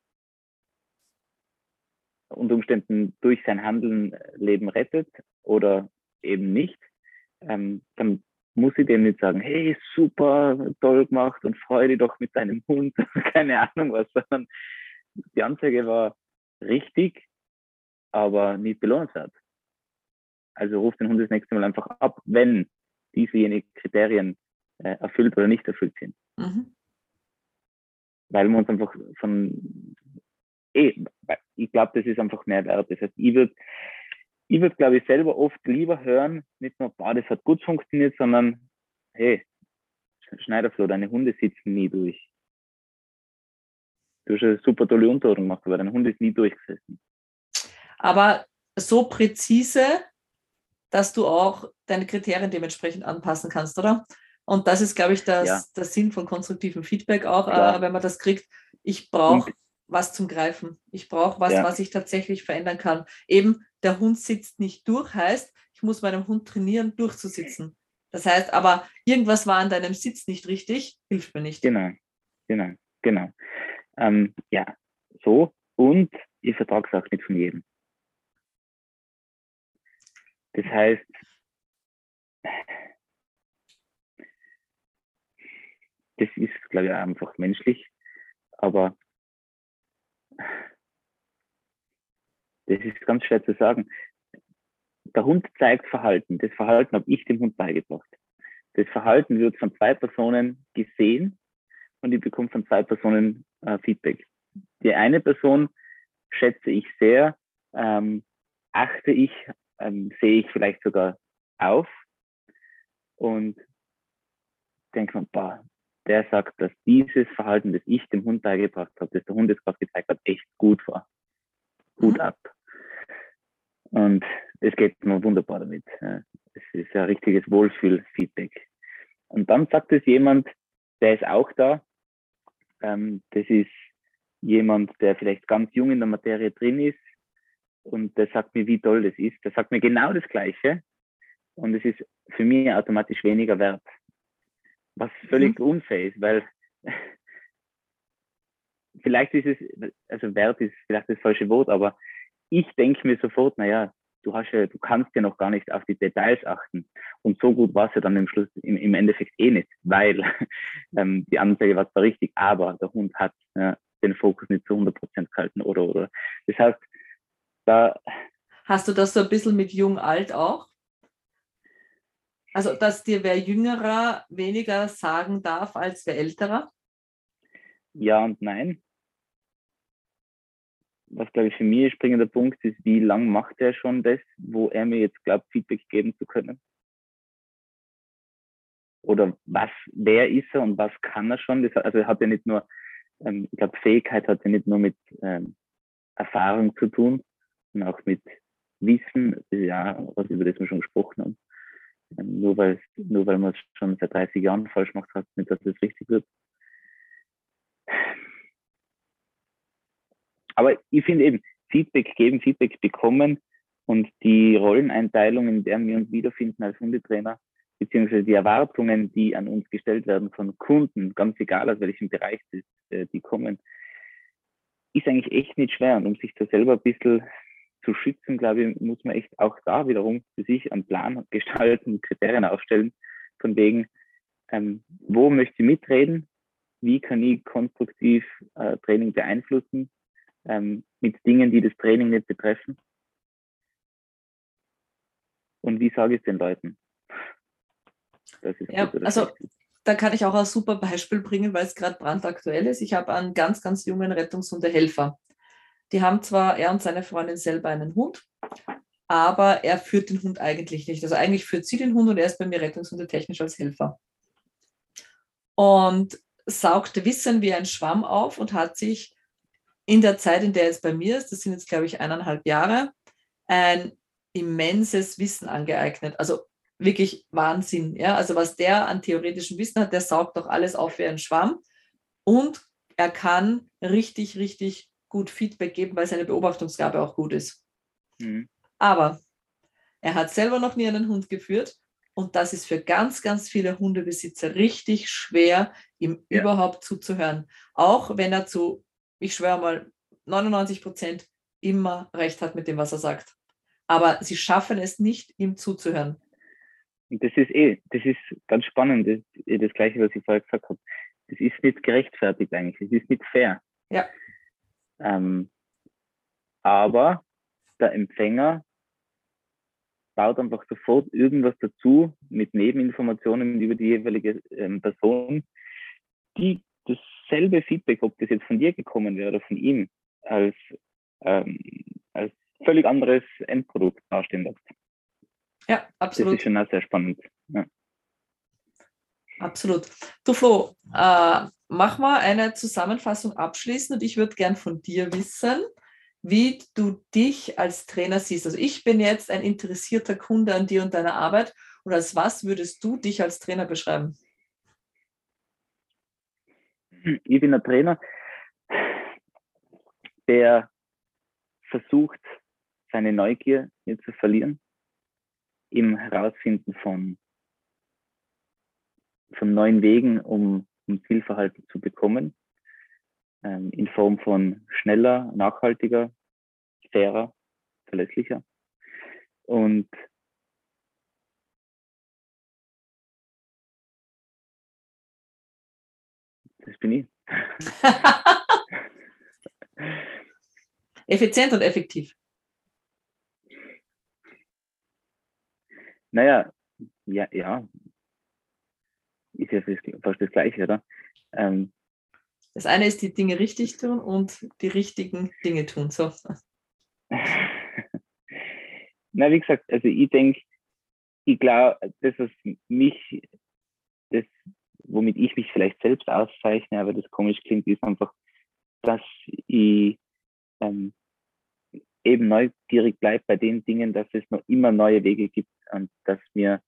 Speaker 3: unter Umständen durch sein Handeln Leben rettet oder eben nicht, ähm, dann muss ich dem nicht sagen, hey, super, toll gemacht und freue dich doch mit deinem Hund, <laughs> keine Ahnung was, sondern die Anzeige war richtig, aber nicht belohnenswert. Also ruft den Hund das nächste Mal einfach ab, wenn diesejenigen Kriterien äh, erfüllt oder nicht erfüllt sind. Mhm weil wir uns einfach von, eh, ich glaube, das ist einfach mehr wert. Das heißt, ich würde ich würde, glaube ich, selber oft lieber hören, nicht nur, boah, das hat gut funktioniert, sondern, hey, Schneiderflo, deine Hunde sitzen nie durch. Du hast eine super tolle Unterordnung gemacht, aber dein Hund ist nie durchgesessen.
Speaker 2: Aber so präzise, dass du auch deine Kriterien dementsprechend anpassen kannst, oder? Und das ist, glaube ich, das, ja. der Sinn von konstruktivem Feedback auch, äh, wenn man das kriegt. Ich brauche was zum Greifen. Ich brauche was, ja. was ich tatsächlich verändern kann. Eben, der Hund sitzt nicht durch, heißt, ich muss meinem Hund trainieren, durchzusitzen. Das heißt aber, irgendwas war an deinem Sitz nicht richtig, hilft mir nicht.
Speaker 3: Genau, genau, genau. Ähm, ja, so. Und ich vertrage es auch nicht von jedem. Das heißt, das ist, glaube ich, einfach menschlich, aber das ist ganz schwer zu sagen. Der Hund zeigt Verhalten. Das Verhalten habe ich dem Hund beigebracht. Das Verhalten wird von zwei Personen gesehen und ich bekomme von zwei Personen äh, Feedback. Die eine Person schätze ich sehr, ähm, achte ich, ähm, sehe ich vielleicht sogar auf und denke mir, boah, der sagt, dass dieses Verhalten, das ich dem Hund beigebracht habe, das der Hund jetzt gerade gezeigt hat, echt gut war. Gut mhm. ab. Und es geht mir wunderbar damit. Es ist ein richtiges Wohlfühl-Feedback. Und dann sagt es jemand, der ist auch da. Ähm, das ist jemand, der vielleicht ganz jung in der Materie drin ist und der sagt mir, wie toll das ist. Der sagt mir genau das Gleiche und es ist für mich automatisch weniger wert was völlig mhm. unfair ist, weil <laughs> vielleicht ist es, also Wert ist vielleicht das falsche Wort, aber ich denke mir sofort, naja, du hast ja, du kannst ja noch gar nicht auf die Details achten. Und so gut war es ja dann im Schluss, im, im Endeffekt eh nicht, weil <laughs> ähm, die Anzeige war zwar richtig, aber der Hund hat ja, den Fokus nicht zu 100 Prozent gehalten oder, oder. Das heißt, da.
Speaker 2: Hast du das so ein bisschen mit jung alt auch? Also, dass dir wer Jüngerer weniger sagen darf als wer Älterer?
Speaker 3: Ja und nein. Was, glaube ich, für mich ein springender Punkt ist, wie lange macht er schon das, wo er mir jetzt glaubt, Feedback geben zu können? Oder was, wer ist er und was kann er schon? Das, also, er hat ja nicht nur, ähm, ich glaube, Fähigkeit hat ja nicht nur mit ähm, Erfahrung zu tun, sondern auch mit Wissen, ja, was über das wir schon gesprochen haben. Nur weil, nur weil man es schon seit 30 Jahren falsch gemacht hat, nicht, dass es richtig wird. Aber ich finde eben, Feedback geben, Feedback bekommen und die Rolleneinteilung, in der wir uns wiederfinden als Hundetrainer, beziehungsweise die Erwartungen, die an uns gestellt werden von Kunden, ganz egal aus welchem Bereich die, äh, die kommen, ist eigentlich echt nicht schwer. Und um sich da selber ein bisschen zu schützen, glaube ich, muss man echt auch da wiederum für sich einen Plan <laughs> gestalten, Kriterien aufstellen, von wegen, ähm, wo möchte ich mitreden, wie kann ich konstruktiv äh, Training beeinflussen, ähm, mit Dingen, die das Training nicht betreffen. Und wie sage ich es den Leuten?
Speaker 2: ja, also da kann ich auch ein super Beispiel bringen, weil es gerade brandaktuell ist. Ich habe einen ganz, ganz jungen Rettungshundehelfer. Die haben zwar er und seine Freundin selber einen Hund, aber er führt den Hund eigentlich nicht. Also eigentlich führt sie den Hund und er ist bei mir Rettungshunde technisch als Helfer. Und saugte Wissen wie ein Schwamm auf und hat sich in der Zeit, in der er jetzt bei mir ist, das sind jetzt glaube ich eineinhalb Jahre, ein immenses Wissen angeeignet. Also wirklich Wahnsinn. Ja? Also was der an theoretischem Wissen hat, der saugt doch alles auf wie ein Schwamm und er kann richtig, richtig gut Feedback geben, weil seine Beobachtungsgabe auch gut ist. Mhm. Aber er hat selber noch nie einen Hund geführt und das ist für ganz, ganz viele Hundebesitzer richtig schwer, ihm ja. überhaupt zuzuhören. Auch wenn er zu, ich schwöre mal, 99 Prozent immer recht hat mit dem, was er sagt. Aber sie schaffen es nicht, ihm zuzuhören.
Speaker 3: Das ist eh, das ist ganz spannend, das, das Gleiche, was ich vorher gesagt habe. Das ist nicht gerechtfertigt eigentlich, das ist nicht fair.
Speaker 2: Ja.
Speaker 3: Ähm, aber der Empfänger baut einfach sofort irgendwas dazu mit Nebeninformationen über die jeweilige ähm, Person, die dasselbe Feedback, ob das jetzt von dir gekommen wäre oder von ihm, als, ähm, als völlig anderes Endprodukt dastehen lässt.
Speaker 2: Ja, absolut.
Speaker 3: Das ist schon auch sehr spannend. Ja.
Speaker 2: Absolut. Du Flo, äh, mach mal eine Zusammenfassung abschließen und ich würde gern von dir wissen, wie du dich als Trainer siehst. Also ich bin jetzt ein interessierter Kunde an dir und deiner Arbeit und als was würdest du dich als Trainer beschreiben?
Speaker 3: Ich bin ein Trainer, der versucht, seine Neugier nicht zu verlieren, im Herausfinden von, von neuen Wegen, um, um Zielverhalten zu bekommen, ähm, in Form von schneller, nachhaltiger, fairer, verlässlicher. Und das bin ich. <laughs>
Speaker 2: Effizient und effektiv.
Speaker 3: Naja, ja, ja. Ist ja fast das Gleiche, oder? Ähm,
Speaker 2: das eine ist die Dinge richtig tun und die richtigen Dinge tun. So. <laughs>
Speaker 3: Na, wie gesagt, also ich denke, ich glaube, das, was mich, das, womit ich mich vielleicht selbst auszeichne, aber das komisch klingt, ist einfach, dass ich ähm, eben neugierig bleibe bei den Dingen, dass es noch immer neue Wege gibt und dass wir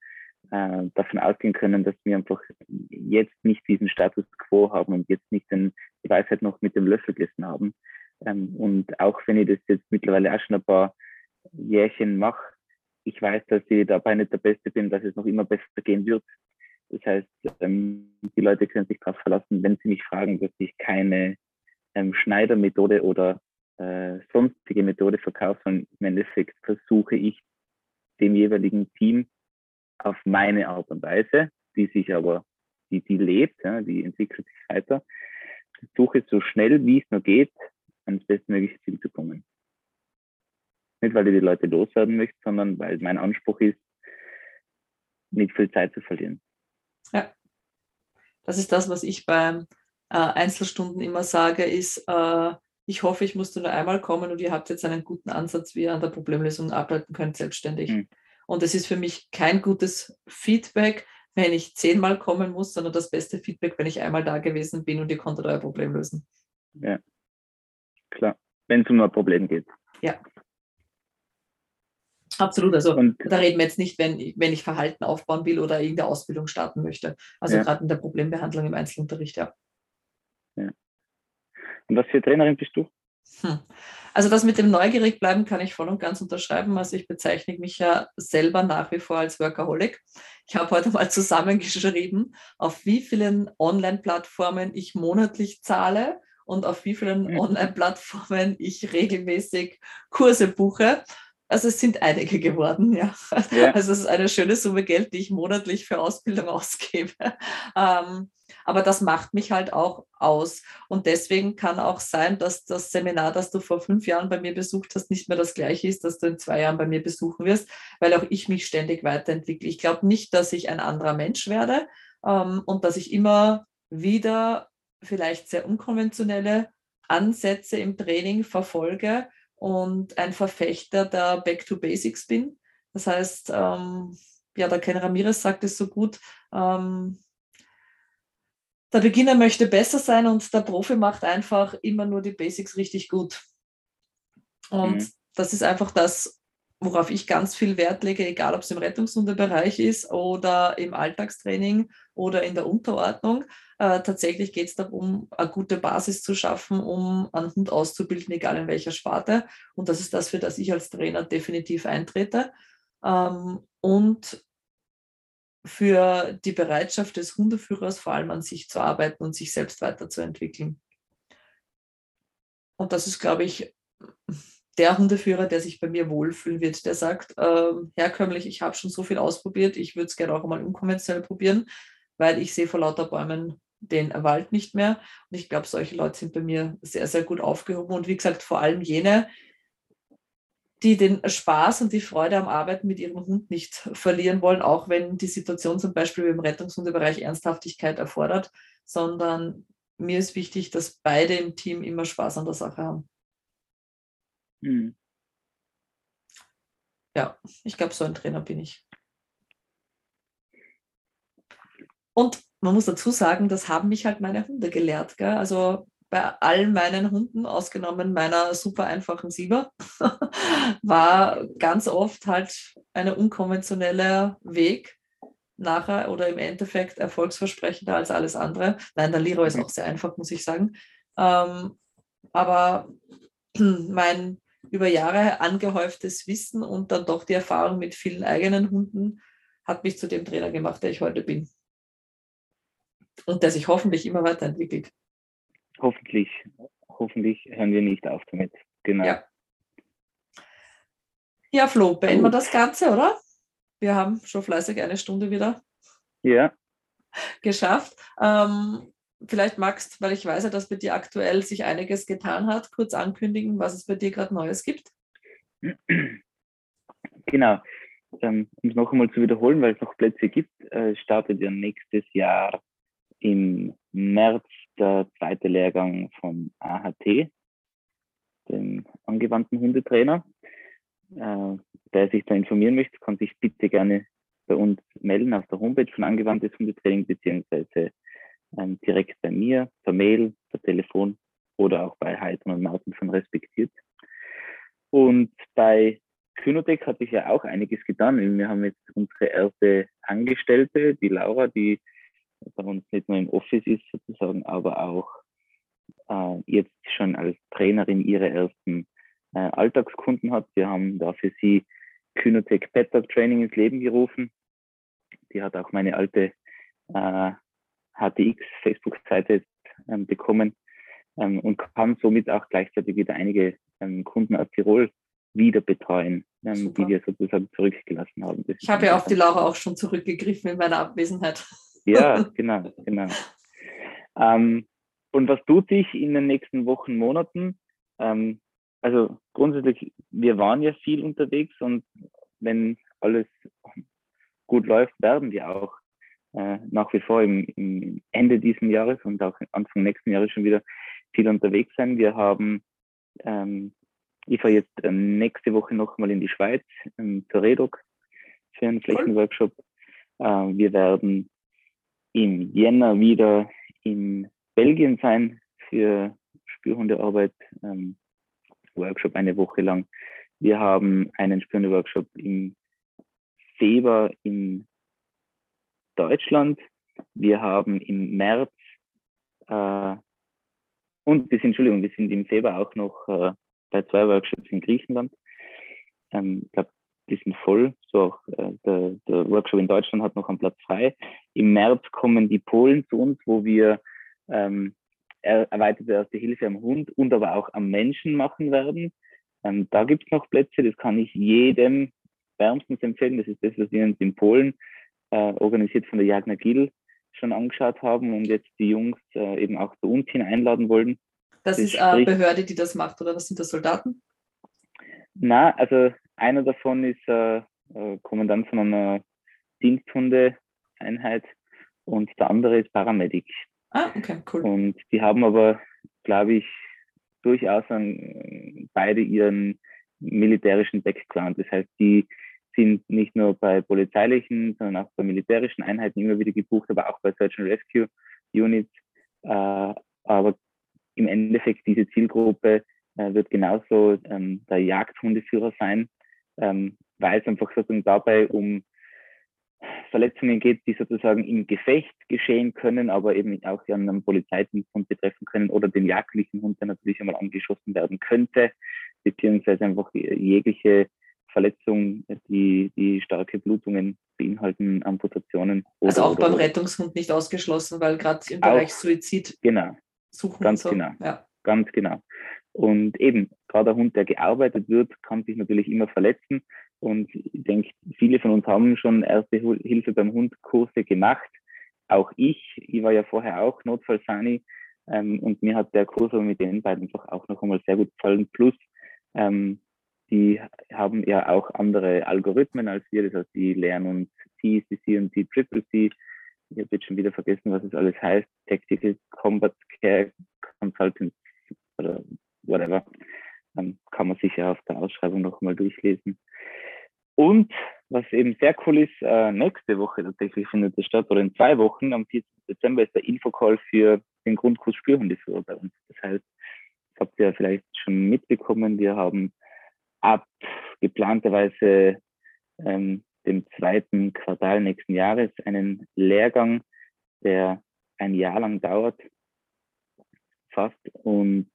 Speaker 3: äh, davon ausgehen können, dass wir einfach jetzt nicht diesen Status quo haben und jetzt nicht den, die Weisheit noch mit dem Löffel gegessen haben. Ähm, und auch wenn ich das jetzt mittlerweile auch schon ein paar Jährchen mache, ich weiß, dass ich dabei nicht der Beste bin, dass es noch immer besser gehen wird. Das heißt, ähm, die Leute können sich darauf verlassen, wenn sie mich fragen, dass ich keine ähm, Schneidermethode oder äh, sonstige Methode verkaufe, sondern im Endeffekt versuche ich dem jeweiligen Team auf meine Art und Weise, die sich aber, die, die lebt, ja, die entwickelt sich weiter, versuche so schnell wie es nur geht, ans bestmögliche Ziel zu kommen. Nicht, weil ich die Leute loswerden möchte, sondern weil mein Anspruch ist, nicht viel Zeit zu verlieren.
Speaker 2: Ja, das ist das, was ich bei äh, Einzelstunden immer sage, ist, äh, ich hoffe, ich musste nur einmal kommen und ihr habt jetzt einen guten Ansatz, wie ihr an der Problemlösung arbeiten könnt, selbstständig. Mhm. Und es ist für mich kein gutes Feedback, wenn ich zehnmal kommen muss, sondern das beste Feedback, wenn ich einmal da gewesen bin und ihr konntet euer Problem lösen.
Speaker 3: Ja, klar. Wenn es um ein Problem geht.
Speaker 2: Ja. Absolut. Also und, da reden wir jetzt nicht, wenn, wenn ich Verhalten aufbauen will oder irgendeine Ausbildung starten möchte. Also ja. gerade in der Problembehandlung im Einzelunterricht, ja.
Speaker 3: ja. Und was für Trainerin bist du?
Speaker 2: Hm. Also das mit dem neugierig bleiben kann ich voll und ganz unterschreiben. Also ich bezeichne mich ja selber nach wie vor als Workaholic. Ich habe heute mal <laughs> zusammengeschrieben, auf wie vielen Online-Plattformen ich monatlich zahle und auf wie vielen hm. Online-Plattformen ich regelmäßig Kurse buche. Also es sind einige geworden, ja. ja. Also es ist eine schöne Summe Geld, die ich monatlich für Ausbildung <laughs> ausgebe. Ähm, aber das macht mich halt auch aus. Und deswegen kann auch sein, dass das Seminar, das du vor fünf Jahren bei mir besucht hast, nicht mehr das gleiche ist, das du in zwei Jahren bei mir besuchen wirst, weil auch ich mich ständig weiterentwickle. Ich glaube nicht, dass ich ein anderer Mensch werde ähm, und dass ich immer wieder vielleicht sehr unkonventionelle Ansätze im Training verfolge und ein Verfechter der Back to Basics bin. Das heißt, ähm, ja, der Ken Ramirez sagt es so gut, ähm, der Beginner möchte besser sein und der Profi macht einfach immer nur die Basics richtig gut. Und mhm. das ist einfach das, worauf ich ganz viel Wert lege, egal ob es im Rettungshundebereich ist oder im Alltagstraining oder in der Unterordnung. Äh, tatsächlich geht es darum, eine gute Basis zu schaffen, um einen Hund auszubilden, egal in welcher Sparte. Und das ist das, für das ich als Trainer definitiv eintrete. Ähm, und für die Bereitschaft des Hundeführers, vor allem an sich zu arbeiten und sich selbst weiterzuentwickeln. Und das ist, glaube ich, der Hundeführer, der sich bei mir wohlfühlen wird, der sagt, äh, herkömmlich, ich habe schon so viel ausprobiert, ich würde es gerne auch mal unkonventionell probieren, weil ich sehe vor lauter Bäumen den Wald nicht mehr. Und ich glaube, solche Leute sind bei mir sehr, sehr gut aufgehoben. Und wie gesagt, vor allem jene, die den Spaß und die Freude am Arbeiten mit ihrem Hund nicht verlieren wollen, auch wenn die Situation zum Beispiel im Rettungshundebereich Ernsthaftigkeit erfordert, sondern mir ist wichtig, dass beide im Team immer Spaß an der Sache haben.
Speaker 3: Hm.
Speaker 2: ja, ich glaube, so ein Trainer bin ich. Und man muss dazu sagen, das haben mich halt meine Hunde gelehrt. Gell? Also bei allen meinen Hunden, ausgenommen meiner super einfachen Sieber, <laughs> war ganz oft halt ein unkonventioneller Weg nachher oder im Endeffekt erfolgsversprechender als alles andere. Nein, der Liro ist auch sehr einfach, muss ich sagen. Ähm, aber <clears throat> mein über Jahre angehäuftes Wissen und dann doch die Erfahrung mit vielen eigenen Hunden hat mich zu dem Trainer gemacht, der ich heute bin. Und der sich hoffentlich immer weiterentwickelt.
Speaker 3: Hoffentlich, hoffentlich hören wir nicht auf damit. Genau.
Speaker 2: Ja, ja Flo, beenden wir das Ganze, oder? Wir haben schon fleißig eine Stunde wieder
Speaker 3: ja.
Speaker 2: geschafft. Ähm, vielleicht magst, weil ich weiß ja, dass bei dir aktuell sich einiges getan hat, kurz ankündigen, was es bei dir gerade Neues gibt.
Speaker 3: Genau. Ähm, um es noch einmal zu wiederholen, weil es noch Plätze gibt, äh, startet ja nächstes Jahr im März der zweite Lehrgang von AHT, dem angewandten Hundetrainer. Äh, wer sich da informieren möchte, kann sich bitte gerne bei uns melden auf der Homepage von angewandtes Hundetraining beziehungsweise ähm, direkt bei mir, per Mail, per Telefon oder auch bei Heidrun und Martin von Respektiert. Und bei Kynotech hat sich ja auch einiges getan. Wir haben jetzt unsere erste Angestellte, die Laura, die bei uns nicht nur im Office ist sozusagen, aber auch äh, jetzt schon als Trainerin ihre ersten äh, Alltagskunden hat. Wir haben da für sie Kynotech Pet Dog Training ins Leben gerufen. Die hat auch meine alte äh, HTX Facebook-Seite ähm, bekommen ähm, und kann somit auch gleichzeitig wieder einige ähm, Kunden aus Tirol wieder betreuen, ähm, die wir sozusagen zurückgelassen haben.
Speaker 2: Das ich habe ja auf die Laura auch schon zurückgegriffen in meiner Abwesenheit.
Speaker 3: Ja, <laughs> genau, genau. Ähm, und was tut sich in den nächsten Wochen, Monaten? Ähm, also grundsätzlich, wir waren ja viel unterwegs und wenn alles gut läuft, werden wir auch äh, nach wie vor im, im, Ende dieses Jahres und auch Anfang nächsten Jahres schon wieder viel unterwegs sein. Wir haben, ähm, ich fahre jetzt äh, nächste Woche nochmal in die Schweiz ähm, zur Redoc für einen Flächenworkshop. Äh, wir werden im Jänner wieder in Belgien sein für Spürhundearbeit, ähm, Workshop eine Woche lang. Wir haben einen Spürhunde-Workshop im Februar in Deutschland. Wir haben im März äh, und wir sind, Entschuldigung, wir sind im Februar auch noch äh, bei zwei Workshops in Griechenland. Ähm, ich glaube, die sind voll. So auch äh, der, der, Workshop in Deutschland hat noch einen Platz frei. Im März kommen die Polen zu uns, wo wir ähm, erweiterte erste Hilfe am Hund und aber auch am Menschen machen werden. Ähm, da gibt es noch Plätze, das kann ich jedem wärmstens empfehlen. Das ist das, was wir uns in Polen äh, organisiert von der Jagner Gil schon angeschaut haben und jetzt die Jungs äh, eben auch zu uns hin einladen wollen.
Speaker 2: Das, das ist eine Behörde, die das macht, oder was sind das Soldaten?
Speaker 3: Na, also einer davon ist äh, äh, Kommandant von einer Diensthundeeinheit und der andere ist Paramedic.
Speaker 2: Ah, okay, cool.
Speaker 3: Und die haben aber, glaube ich, durchaus an, beide ihren militärischen Background. Das heißt, die sind nicht nur bei polizeilichen, sondern auch bei militärischen Einheiten immer wieder gebucht, aber auch bei Search and Rescue Units. Äh, aber im Endeffekt diese Zielgruppe äh, wird genauso ähm, der Jagdhundeführer sein, ähm, weil es einfach sozusagen dabei um Verletzungen geht, die sozusagen im Gefecht geschehen können, aber eben auch an einem Polizeidiensthund betreffen können oder den jagdlichen Hund, der natürlich einmal angeschossen werden könnte, beziehungsweise einfach jegliche Verletzung, die, die starke Blutungen beinhalten, Amputationen.
Speaker 2: Oder, also auch beim oder. Rettungshund nicht ausgeschlossen, weil gerade im Bereich auch, Suizid
Speaker 3: genau, suchen. Ganz so. genau. Ja. Ganz genau. Und eben, gerade ein Hund, der gearbeitet wird, kann sich natürlich immer verletzen. Und ich denke, viele von uns haben schon erste Hilfe beim Hund Kurse gemacht. Auch ich. Ich war ja vorher auch Notfallsani. Ähm, und mir hat der Kurs mit den beiden einfach auch noch einmal sehr gut gefallen. Plus, ähm, die haben ja auch andere Algorithmen als wir. Das heißt, die lernen uns TCC und TCCC. Ich habe jetzt schon wieder vergessen, was es alles heißt. Tactical Combat Care Consultants oder whatever. Dann kann man sich ja auf der Ausschreibung nochmal durchlesen. Und was eben sehr cool ist, äh, nächste Woche tatsächlich findet es statt, oder in zwei Wochen, am 14. Dezember ist der Infocall für den Grundkurs Spürhundeführer bei uns. Das heißt, das habt ihr vielleicht schon mitbekommen, wir haben ab geplanterweise ähm, dem zweiten Quartal nächsten Jahres einen Lehrgang, der ein Jahr lang dauert, fast und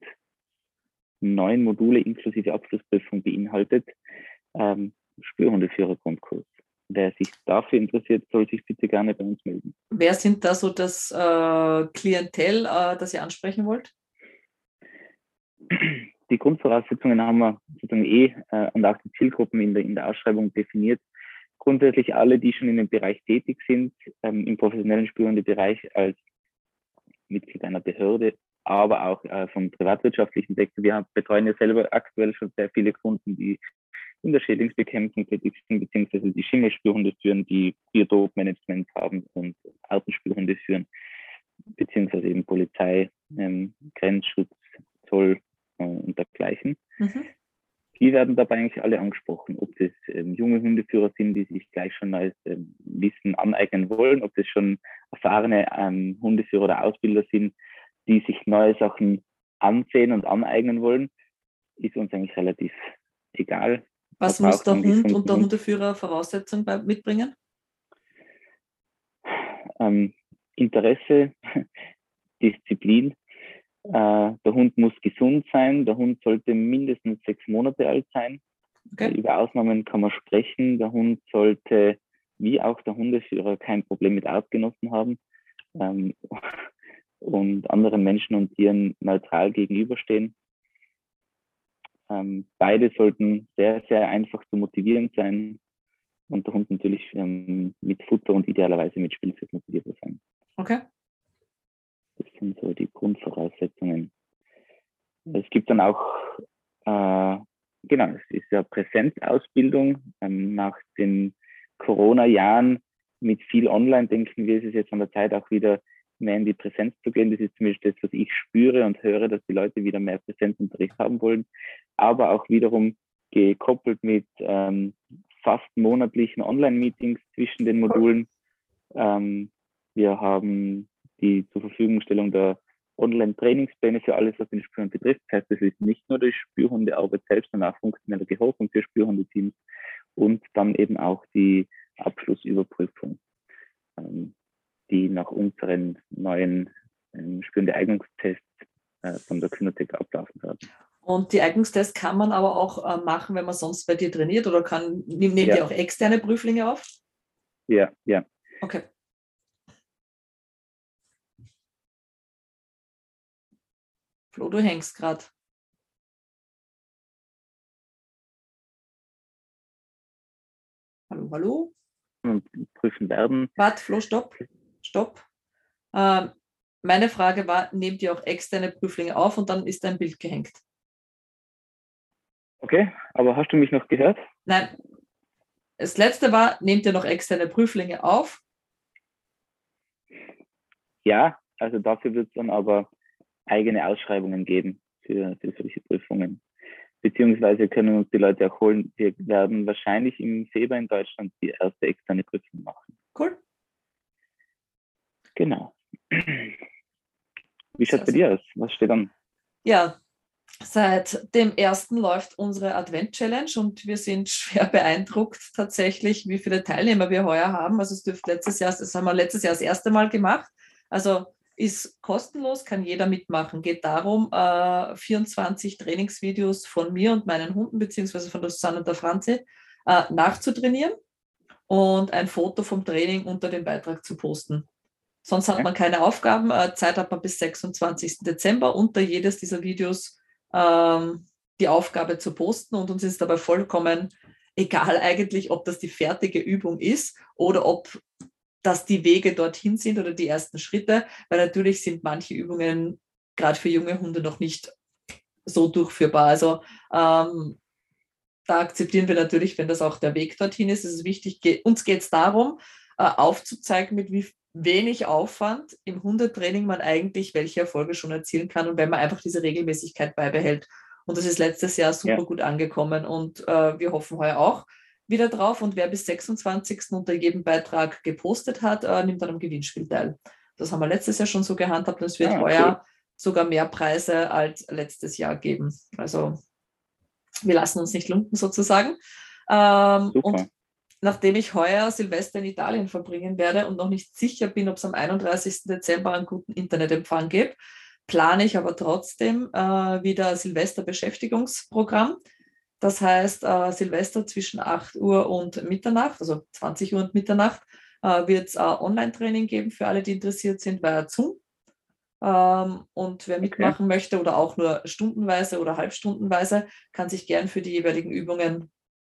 Speaker 3: neun Module inklusive Abschlussprüfung beinhaltet. Ähm, Spürhundeführer-Grundkurs. Wer sich dafür interessiert, soll sich bitte gerne bei uns melden.
Speaker 2: Wer sind da so das äh, Klientel, äh, das ihr ansprechen wollt?
Speaker 3: Die Grundvoraussetzungen haben wir sozusagen eh äh, und auch die Zielgruppen in der, in der Ausschreibung definiert. Grundsätzlich alle, die schon in dem Bereich tätig sind, ähm, im professionellen Spürhundebereich als Mitglied einer Behörde, aber auch äh, vom privatwirtschaftlichen Sektor. Wir haben, betreuen ja selber aktuell schon sehr viele Kunden, die in der Schädlingsbekämpfung tätig sind, beziehungsweise die Schimmelspürhunde führen, die Biotopmanagement haben und Autospürhunde führen, beziehungsweise eben Polizei, ähm, Grenzschutz, Zoll äh, und dergleichen. Mhm. Die werden dabei eigentlich alle angesprochen, ob das ähm, junge Hundeführer sind, die sich gleich schon als ähm, Wissen aneignen wollen, ob das schon erfahrene ähm, Hundeführer oder Ausbilder sind, die sich neue Sachen ansehen und aneignen wollen, ist uns eigentlich relativ egal.
Speaker 2: Was muss der Hund und der Hundeführer Voraussetzungen mitbringen?
Speaker 3: Ähm, Interesse, <laughs> Disziplin. Äh, der Hund muss gesund sein. Der Hund sollte mindestens sechs Monate alt sein. Okay. Über Ausnahmen kann man sprechen. Der Hund sollte, wie auch der Hundeführer, kein Problem mit Artgenossen haben ähm, und anderen Menschen und Tieren neutral gegenüberstehen. Ähm, beide sollten sehr, sehr einfach zu motivieren sein und der Hund natürlich ähm, mit Futter und idealerweise mit Spielzeug motiviert sein.
Speaker 2: Okay.
Speaker 3: Das sind so die Grundvoraussetzungen. Es gibt dann auch, äh, genau, es ist ja Präsenzausbildung. Ähm, nach den Corona-Jahren mit viel Online, denken wir, ist es jetzt an der Zeit auch wieder mehr in die Präsenz zu gehen. Das ist zumindest das, was ich spüre und höre, dass die Leute wieder mehr Präsenzunterricht haben wollen, aber auch wiederum gekoppelt mit ähm, fast monatlichen Online-Meetings zwischen den Modulen. Ähm, wir haben die zur Verfügungstellung der Online-Trainingspläne für alles, was den Spürhund betrifft. Das heißt, es ist nicht nur die Spürhundearbeit selbst, sondern auch funktionelle Gehorsam für Spürhundeteams und dann eben auch die Abschlussüberprüfung. Ähm, die nach unseren neuen ähm, spürende Eignungstests äh, von der Kynotech ablaufen werden.
Speaker 2: Und die Eignungstests kann man aber auch äh, machen, wenn man sonst bei dir trainiert oder kann, nehmt ja. ihr auch externe Prüflinge auf?
Speaker 3: Ja, ja.
Speaker 2: Okay. Flo, du hängst gerade. Hallo, hallo.
Speaker 3: Und prüfen werden.
Speaker 2: Warte, Flo, stopp stopp. Ähm, meine Frage war, nehmt ihr auch externe Prüflinge auf und dann ist ein Bild gehängt.
Speaker 3: Okay, aber hast du mich noch gehört?
Speaker 2: Nein. Das letzte war, nehmt ihr noch externe Prüflinge auf?
Speaker 3: Ja, also dafür wird es dann aber eigene Ausschreibungen geben für, für solche Prüfungen. Beziehungsweise können uns die Leute auch holen. Wir werden wahrscheinlich im Februar in Deutschland die erste externe Prüfung machen.
Speaker 2: Cool.
Speaker 3: Genau. <clears throat> Wie schaut es bei dir aus? Was steht an?
Speaker 2: Ja, seit dem ersten läuft unsere Advent-Challenge und wir sind <laughs> schwer beeindruckt tatsächlich, wie viele Teilnehmer wir heuer haben. Also es dürfte letztes Jahr, das haben wir letztes Jahr das erste Mal gemacht. Also ist kostenlos, kann jeder mitmachen. Geht darum, äh, 24 Trainingsvideos von mir und meinen Hunden, beziehungsweise von der Susanne und der Franzi, äh, nachzutrainieren und ein Foto vom Training unter dem Beitrag zu posten. Sonst hat man keine Aufgaben. Äh, Zeit hat man bis 26. Dezember unter jedes dieser Videos ähm, die Aufgabe zu posten und uns ist dabei vollkommen egal eigentlich, ob das die fertige Übung ist oder ob das die Wege dorthin sind oder die ersten Schritte, weil natürlich sind manche Übungen gerade für junge Hunde noch nicht so durchführbar. Also ähm, da akzeptieren wir natürlich, wenn das auch der Weg dorthin ist. Es ist wichtig, uns geht es darum, äh, aufzuzeigen, mit wie wenig Aufwand im Hundetraining man eigentlich welche Erfolge schon erzielen kann und wenn man einfach diese Regelmäßigkeit beibehält. Und das ist letztes Jahr super ja. gut angekommen und äh, wir hoffen heuer auch. wieder drauf und wer bis 26. unter jedem Beitrag gepostet hat, äh, nimmt an einem Gewinnspiel teil. Das haben wir letztes Jahr schon so gehandhabt und es wird ah, heuer cool. sogar mehr Preise als letztes Jahr geben. Also wir lassen uns nicht lumpen sozusagen. Ähm, und nachdem ich heuer Silvester in Italien verbringen werde und noch nicht sicher bin, ob es am 31. Dezember einen guten Internetempfang gibt, plane ich aber trotzdem äh, wieder Silvester-Beschäftigungsprogramm. Das heißt, äh, Silvester zwischen 8 Uhr und Mitternacht, also 20 Uhr und Mitternacht, äh, wird es Online-Training geben für alle, die interessiert sind, via Zoom. Ähm, und wer mitmachen okay. möchte oder auch nur stundenweise oder halbstundenweise, kann sich gern für die jeweiligen Übungen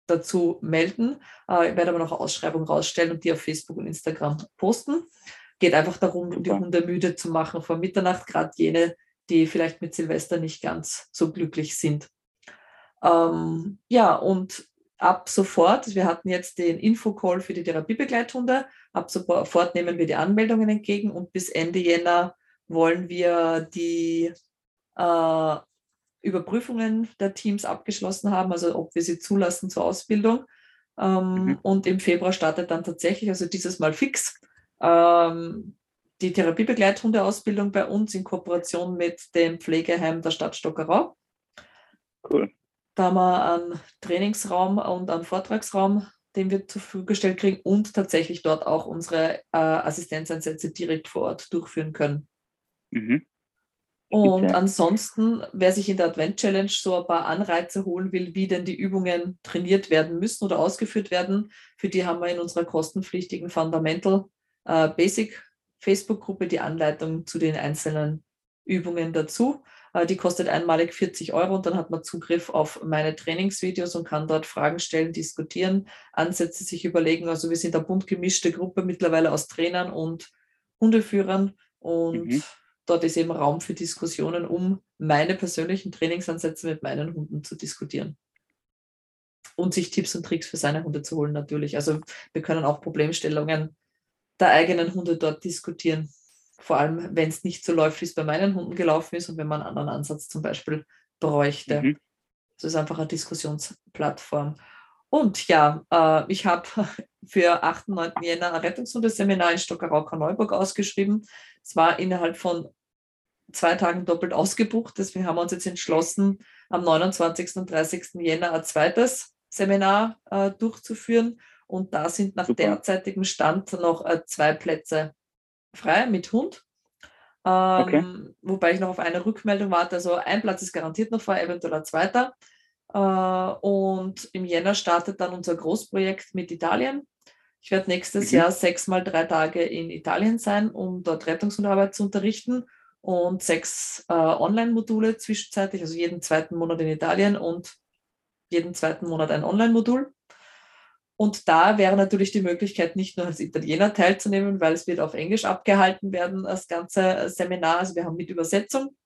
Speaker 2: dazu melden. Äh, ich werde aber noch eine Ausschreibung rausstellen und die auf Facebook und Instagram posten. Geht einfach darum, die Hunde müde zu machen vor Mitternacht, gerade jene, die vielleicht mit Silvester nicht ganz so glücklich sind. Ähm, ja, und ab sofort, wir hatten jetzt den Infocall für die Therapiebegleithunde, ab sofort nehmen wir die Anmeldungen entgegen und bis Ende Jänner wollen wir die äh, Überprüfungen der Teams abgeschlossen haben, also ob wir sie zulassen zur Ausbildung. Ähm, mhm. Und im Februar startet dann tatsächlich, also dieses Mal fix, ähm, die Therapiebegleithundeausbildung bei uns in Kooperation mit dem Pflegeheim der Stadt Stockerau. Cool. Da haben wir einen Trainingsraum und einen Vortragsraum, den wir zur Verfügung gestellt kriegen und tatsächlich dort auch unsere äh, Assistenzeinsätze direkt vor Ort durchführen können. Mhm. Und Bitte. ansonsten, wer sich in der Advent Challenge so ein paar Anreize holen will, wie denn die Übungen trainiert werden müssen oder ausgeführt werden, für die haben wir in unserer kostenpflichtigen Fundamental äh, Basic Facebook-Gruppe die Anleitung zu den einzelnen Übungen dazu. Äh, die kostet einmalig 40 Euro und dann hat man Zugriff auf meine Trainingsvideos und kann dort Fragen stellen, diskutieren, Ansätze sich überlegen. Also wir sind eine bunt gemischte Gruppe mittlerweile aus Trainern und Hundeführern und mhm dort ist eben Raum für Diskussionen, um meine persönlichen Trainingsansätze mit meinen Hunden zu diskutieren. Und sich Tipps und Tricks für seine Hunde zu holen, natürlich. Also wir können auch Problemstellungen der eigenen Hunde dort diskutieren. Vor allem, wenn es nicht so läuft, wie es bei meinen Hunden gelaufen ist und wenn man einen anderen Ansatz zum Beispiel bräuchte. Mhm. Das ist einfach eine Diskussionsplattform. Und ja, äh, ich habe <laughs> für 8. und 9. Jänner ein Rettungshundeseminar in Stockerau-Korneuburg ausgeschrieben. Es war innerhalb von zwei Tagen doppelt ausgebucht. Deswegen haben wir uns jetzt entschlossen, am 29. und 30. Jänner ein zweites Seminar äh, durchzuführen. Und da sind nach Super. derzeitigem Stand noch äh, zwei Plätze frei mit Hund. Ähm, okay. Wobei ich noch auf eine Rückmeldung warte. Also ein Platz ist garantiert noch frei, eventuell ein zweiter. Äh, und im Jänner startet dann unser Großprojekt mit Italien. Ich werde nächstes mhm. Jahr sechs mal drei Tage in Italien sein, um dort Rettungshundarbeit zu unterrichten und sechs äh, Online-Module zwischenzeitlich, also jeden zweiten Monat in Italien und jeden zweiten Monat ein Online-Modul. Und da wäre natürlich die Möglichkeit, nicht nur als Italiener teilzunehmen, weil es wird auf Englisch abgehalten werden, das ganze Seminar. Also wir haben mit Übersetzung.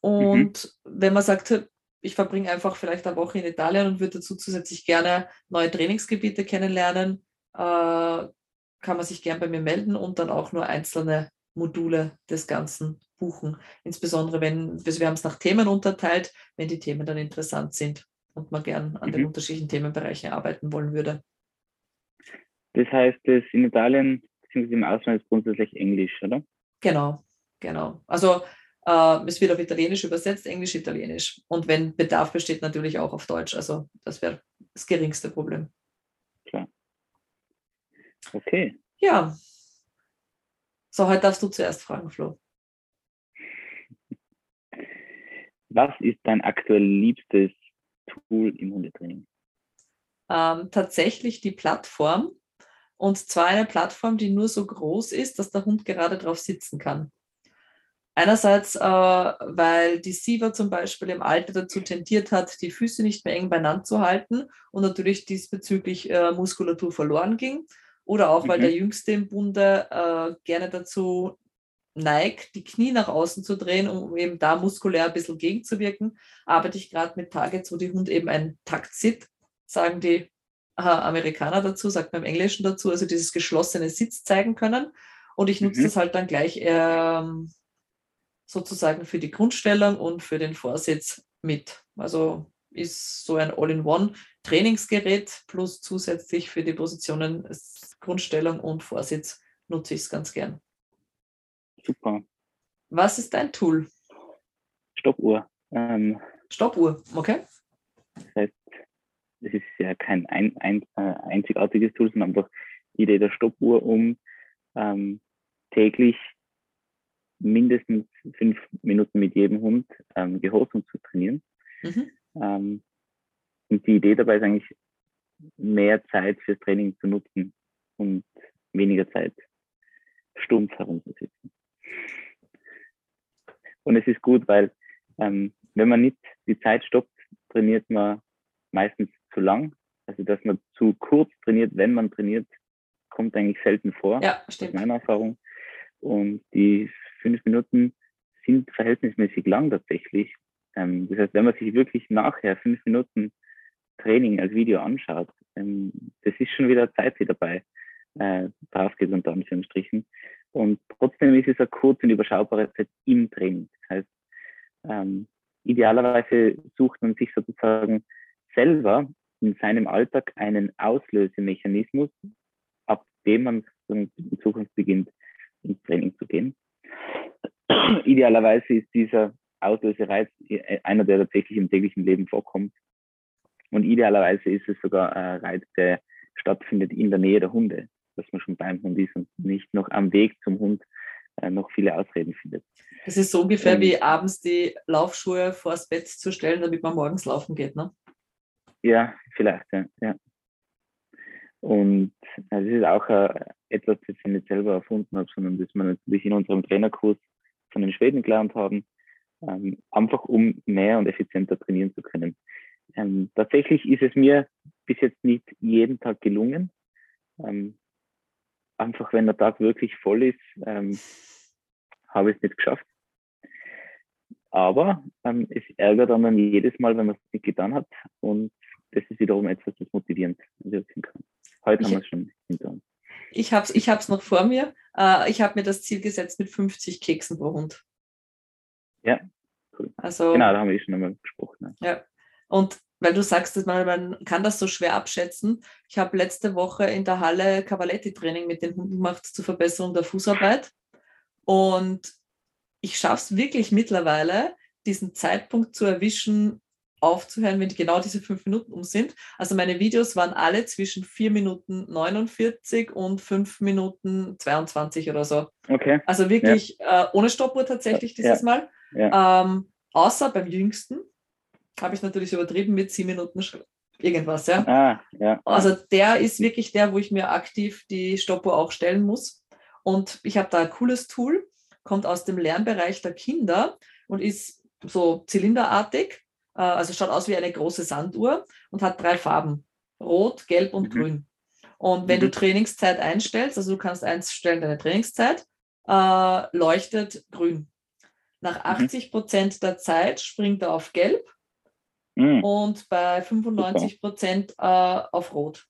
Speaker 2: Und mhm. wenn man sagt, ich verbringe einfach vielleicht eine Woche in Italien und würde dazu zusätzlich gerne neue Trainingsgebiete kennenlernen, äh, kann man sich gern bei mir melden und dann auch nur einzelne Module des Ganzen buchen. Insbesondere wenn, also wir haben es nach Themen unterteilt, wenn die Themen dann interessant sind und man gern an mhm. den unterschiedlichen Themenbereichen arbeiten wollen würde.
Speaker 3: Das heißt, das in Italien bzw. im Ausland ist grundsätzlich Englisch, oder?
Speaker 2: Genau, genau. Also äh, es wird auf Italienisch übersetzt, Englisch, Italienisch. Und wenn Bedarf besteht, natürlich auch auf Deutsch. Also das wäre das geringste Problem.
Speaker 3: Klar. Okay.
Speaker 2: Ja. So, heute darfst du zuerst fragen, Flo.
Speaker 3: Was ist dein aktuell liebstes Tool im Hundetraining?
Speaker 2: Ähm, tatsächlich die Plattform. Und zwar eine Plattform, die nur so groß ist, dass der Hund gerade drauf sitzen kann. Einerseits, äh, weil die Siva zum Beispiel im Alter dazu tendiert hat, die Füße nicht mehr eng beieinander zu halten und natürlich diesbezüglich äh, Muskulatur verloren ging. Oder auch, weil mhm. der Jüngste im Bunde äh, gerne dazu neigt, die Knie nach außen zu drehen, um eben da muskulär ein bisschen gegenzuwirken, arbeite ich gerade mit Targets, wo die Hund eben ein Takt sitzt, sagen die äh, Amerikaner dazu, sagt man im Englischen dazu, also dieses geschlossene Sitz zeigen können. Und ich nutze mhm. das halt dann gleich ähm, sozusagen für die Grundstellung und für den Vorsitz mit. Also ist so ein All-in-One-Trainingsgerät plus zusätzlich für die Positionen Grundstellung und Vorsitz nutze ich es ganz gern.
Speaker 3: Super.
Speaker 2: Was ist dein Tool?
Speaker 3: Stoppuhr. Ähm,
Speaker 2: Stoppuhr, okay.
Speaker 3: Das heißt, es ist ja kein ein, ein, äh, einzigartiges Tool, sondern einfach die Idee der Stoppuhr, um ähm, täglich mindestens fünf Minuten mit jedem Hund ähm, Gehorsam zu trainieren. Mhm. Ähm, und die Idee dabei ist eigentlich, mehr Zeit fürs Training zu nutzen und weniger Zeit stumpf herumzusitzen. Und es ist gut, weil ähm, wenn man nicht die Zeit stoppt, trainiert man meistens zu lang. Also dass man zu kurz trainiert, wenn man trainiert, kommt eigentlich selten vor.
Speaker 2: Ja, stimmt.
Speaker 3: Meine Erfahrung. Und die fünf Minuten sind verhältnismäßig lang tatsächlich. Ähm, das heißt, wenn man sich wirklich nachher fünf Minuten Training als Video anschaut, ähm, das ist schon wieder Zeit, die dabei äh, drauf geht, unter Anführungsstrichen. Und trotzdem ist es eine kurze und überschaubare Zeit im Training. Das heißt, ähm, idealerweise sucht man sich sozusagen selber in seinem Alltag einen Auslösemechanismus, ab dem man in Zukunft beginnt, ins Training zu gehen. <clears throat> Idealerweise ist dieser Auslösereiz einer, der tatsächlich im täglichen Leben vorkommt. Und idealerweise ist es sogar ein Reiz, der stattfindet in der Nähe der Hunde, dass man schon beim Hund ist und nicht noch am Weg zum Hund äh, noch viele Ausreden findet.
Speaker 2: Es ist so ungefähr und, wie abends die Laufschuhe vors Bett zu stellen, damit man morgens laufen geht, ne?
Speaker 3: Ja, vielleicht, ja. ja. Und das ist auch äh, etwas, das ich nicht selber erfunden habe, sondern das wir natürlich in unserem Trainerkurs von den Schweden gelernt haben, ähm, einfach um mehr und effizienter trainieren zu können. Ähm, tatsächlich ist es mir bis jetzt nicht jeden Tag gelungen. Ähm, einfach wenn der Tag wirklich voll ist, habe ich es nicht geschafft. Aber ähm, es ärgert dann jedes Mal, wenn man es nicht getan hat. Und das ist wiederum etwas, das motivierend wirken kann. Heute ich, haben wir es schon hinter uns.
Speaker 2: Ich habe es ich hab's noch vor mir. Äh, ich habe mir das Ziel gesetzt mit 50 Keksen pro Hund.
Speaker 3: Ja, cool. Also, genau, da haben wir eh schon einmal gesprochen.
Speaker 2: Ja. ja. Und weil du sagst, dass man, man kann das so schwer abschätzen. Ich habe letzte Woche in der Halle Cavaletti-Training mit den Hunden gemacht zur Verbesserung der Fußarbeit. Und ich schaffe es wirklich mittlerweile, diesen Zeitpunkt zu erwischen, aufzuhören, wenn genau diese fünf Minuten um sind. Also meine Videos waren alle zwischen vier Minuten 49 und fünf Minuten 22 oder so.
Speaker 3: Okay.
Speaker 2: Also wirklich ja. äh, ohne Stoppuhr tatsächlich dieses ja. Mal. Ja. Ähm, außer beim jüngsten habe ich natürlich übertrieben mit sieben Minuten irgendwas. Ja? Ah, ja. Also der ist wirklich der, wo ich mir aktiv die Stoppuhr auch stellen muss. Und ich habe da ein cooles Tool, kommt aus dem Lernbereich der Kinder und ist so zylinderartig also schaut aus wie eine große Sanduhr und hat drei Farben, rot, gelb und mhm. grün. Und wenn mhm. du Trainingszeit einstellst, also du kannst einstellen deine Trainingszeit, äh, leuchtet grün. Nach 80 mhm. Prozent der Zeit springt er auf gelb mhm. und bei 95 Prozent äh, auf rot.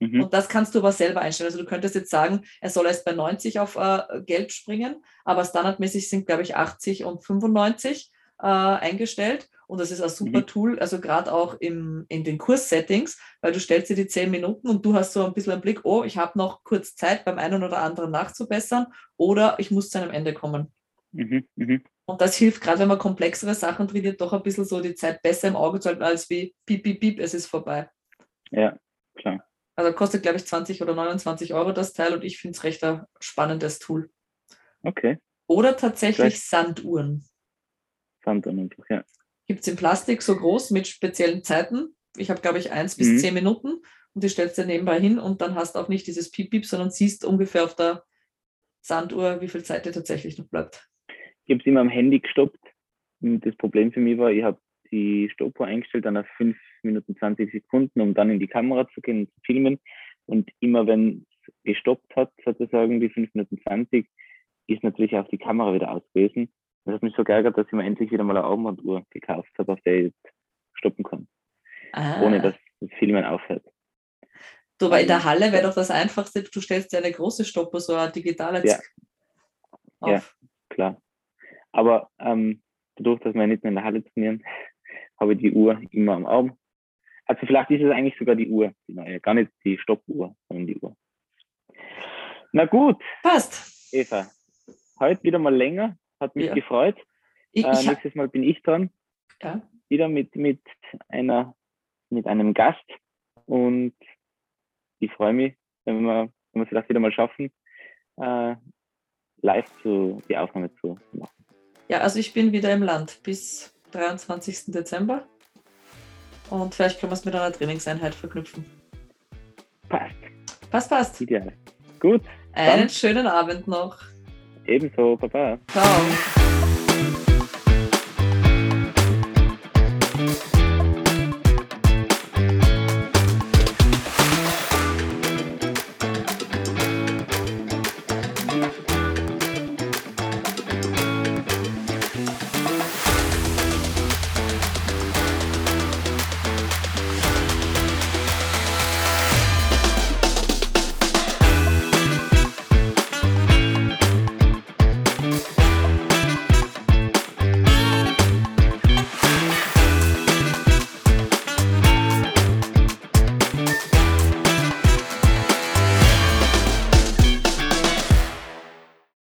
Speaker 2: Mhm. Und das kannst du aber selber einstellen. Also du könntest jetzt sagen, er soll erst bei 90 auf äh, gelb springen, aber standardmäßig sind, glaube ich, 80 und 95 äh, eingestellt. Und das ist ein super mhm. Tool, also gerade auch im, in den Kurssettings, weil du stellst dir die zehn Minuten und du hast so ein bisschen einen Blick, oh, ich habe noch kurz Zeit beim einen oder anderen nachzubessern oder ich muss zu einem Ende kommen. Mhm. Mhm. Und das hilft gerade, wenn man komplexere Sachen trainiert, doch ein bisschen so die Zeit besser im Auge zu halten, als wie piep, piep, piep, es ist vorbei.
Speaker 3: Ja, klar.
Speaker 2: Also kostet, glaube ich, 20 oder 29 Euro das Teil und ich finde es recht ein spannendes Tool.
Speaker 3: Okay.
Speaker 2: Oder tatsächlich Vielleicht. Sanduhren.
Speaker 3: Sanduhren einfach, ja
Speaker 2: gibt es in Plastik so groß mit speziellen Zeiten. Ich habe, glaube ich, eins bis mhm. zehn Minuten und die stellst du nebenbei hin und dann hast du auch nicht dieses Piep-Piep, sondern siehst ungefähr auf der Sanduhr, wie viel Zeit dir tatsächlich noch bleibt.
Speaker 3: Ich habe es immer am Handy gestoppt. Das Problem für mich war, ich habe die Stoppuhr eingestellt dann auf 5 Minuten 20 Sekunden, um dann in die Kamera zu gehen und zu filmen. Und immer wenn es gestoppt hat, sozusagen die 5 Minuten 20, ist natürlich auch die Kamera wieder aus gewesen. Das hat mich so geärgert, dass ich mir endlich wieder mal eine Augenbanduhr gekauft habe, auf der ich jetzt stoppen kann. Ah. Ohne dass das Filmen aufhört.
Speaker 2: Du, weil in der Halle wäre doch das Einfachste, du stellst dir eine große Stoppuhr, so eine digitale
Speaker 3: ja. auf. Ja, klar. Aber ähm, dadurch, dass wir nicht mehr in der Halle trainieren, <laughs> habe ich die Uhr immer am Arm. Also vielleicht ist es eigentlich sogar die Uhr, die neue, gar nicht die Stoppuhr, sondern die Uhr. Na gut.
Speaker 2: Passt.
Speaker 3: Eva, heute wieder mal länger, hat mich ja. gefreut. Ich, äh, nächstes Mal bin ich dran. Ja. Wieder mit, mit einer, mit einem Gast. Und ich freue mich, wenn wir, wenn wir es vielleicht wieder mal schaffen, äh, live zu, die Aufnahme zu machen.
Speaker 2: Ja, also ich bin wieder im Land bis 23. Dezember. Und vielleicht können wir es mit einer Trainingseinheit verknüpfen.
Speaker 3: Passt.
Speaker 2: Passt, passt.
Speaker 3: Ideal. Gut.
Speaker 2: Einen schönen Abend noch.
Speaker 3: Ebenso, Baba.
Speaker 2: Ciao.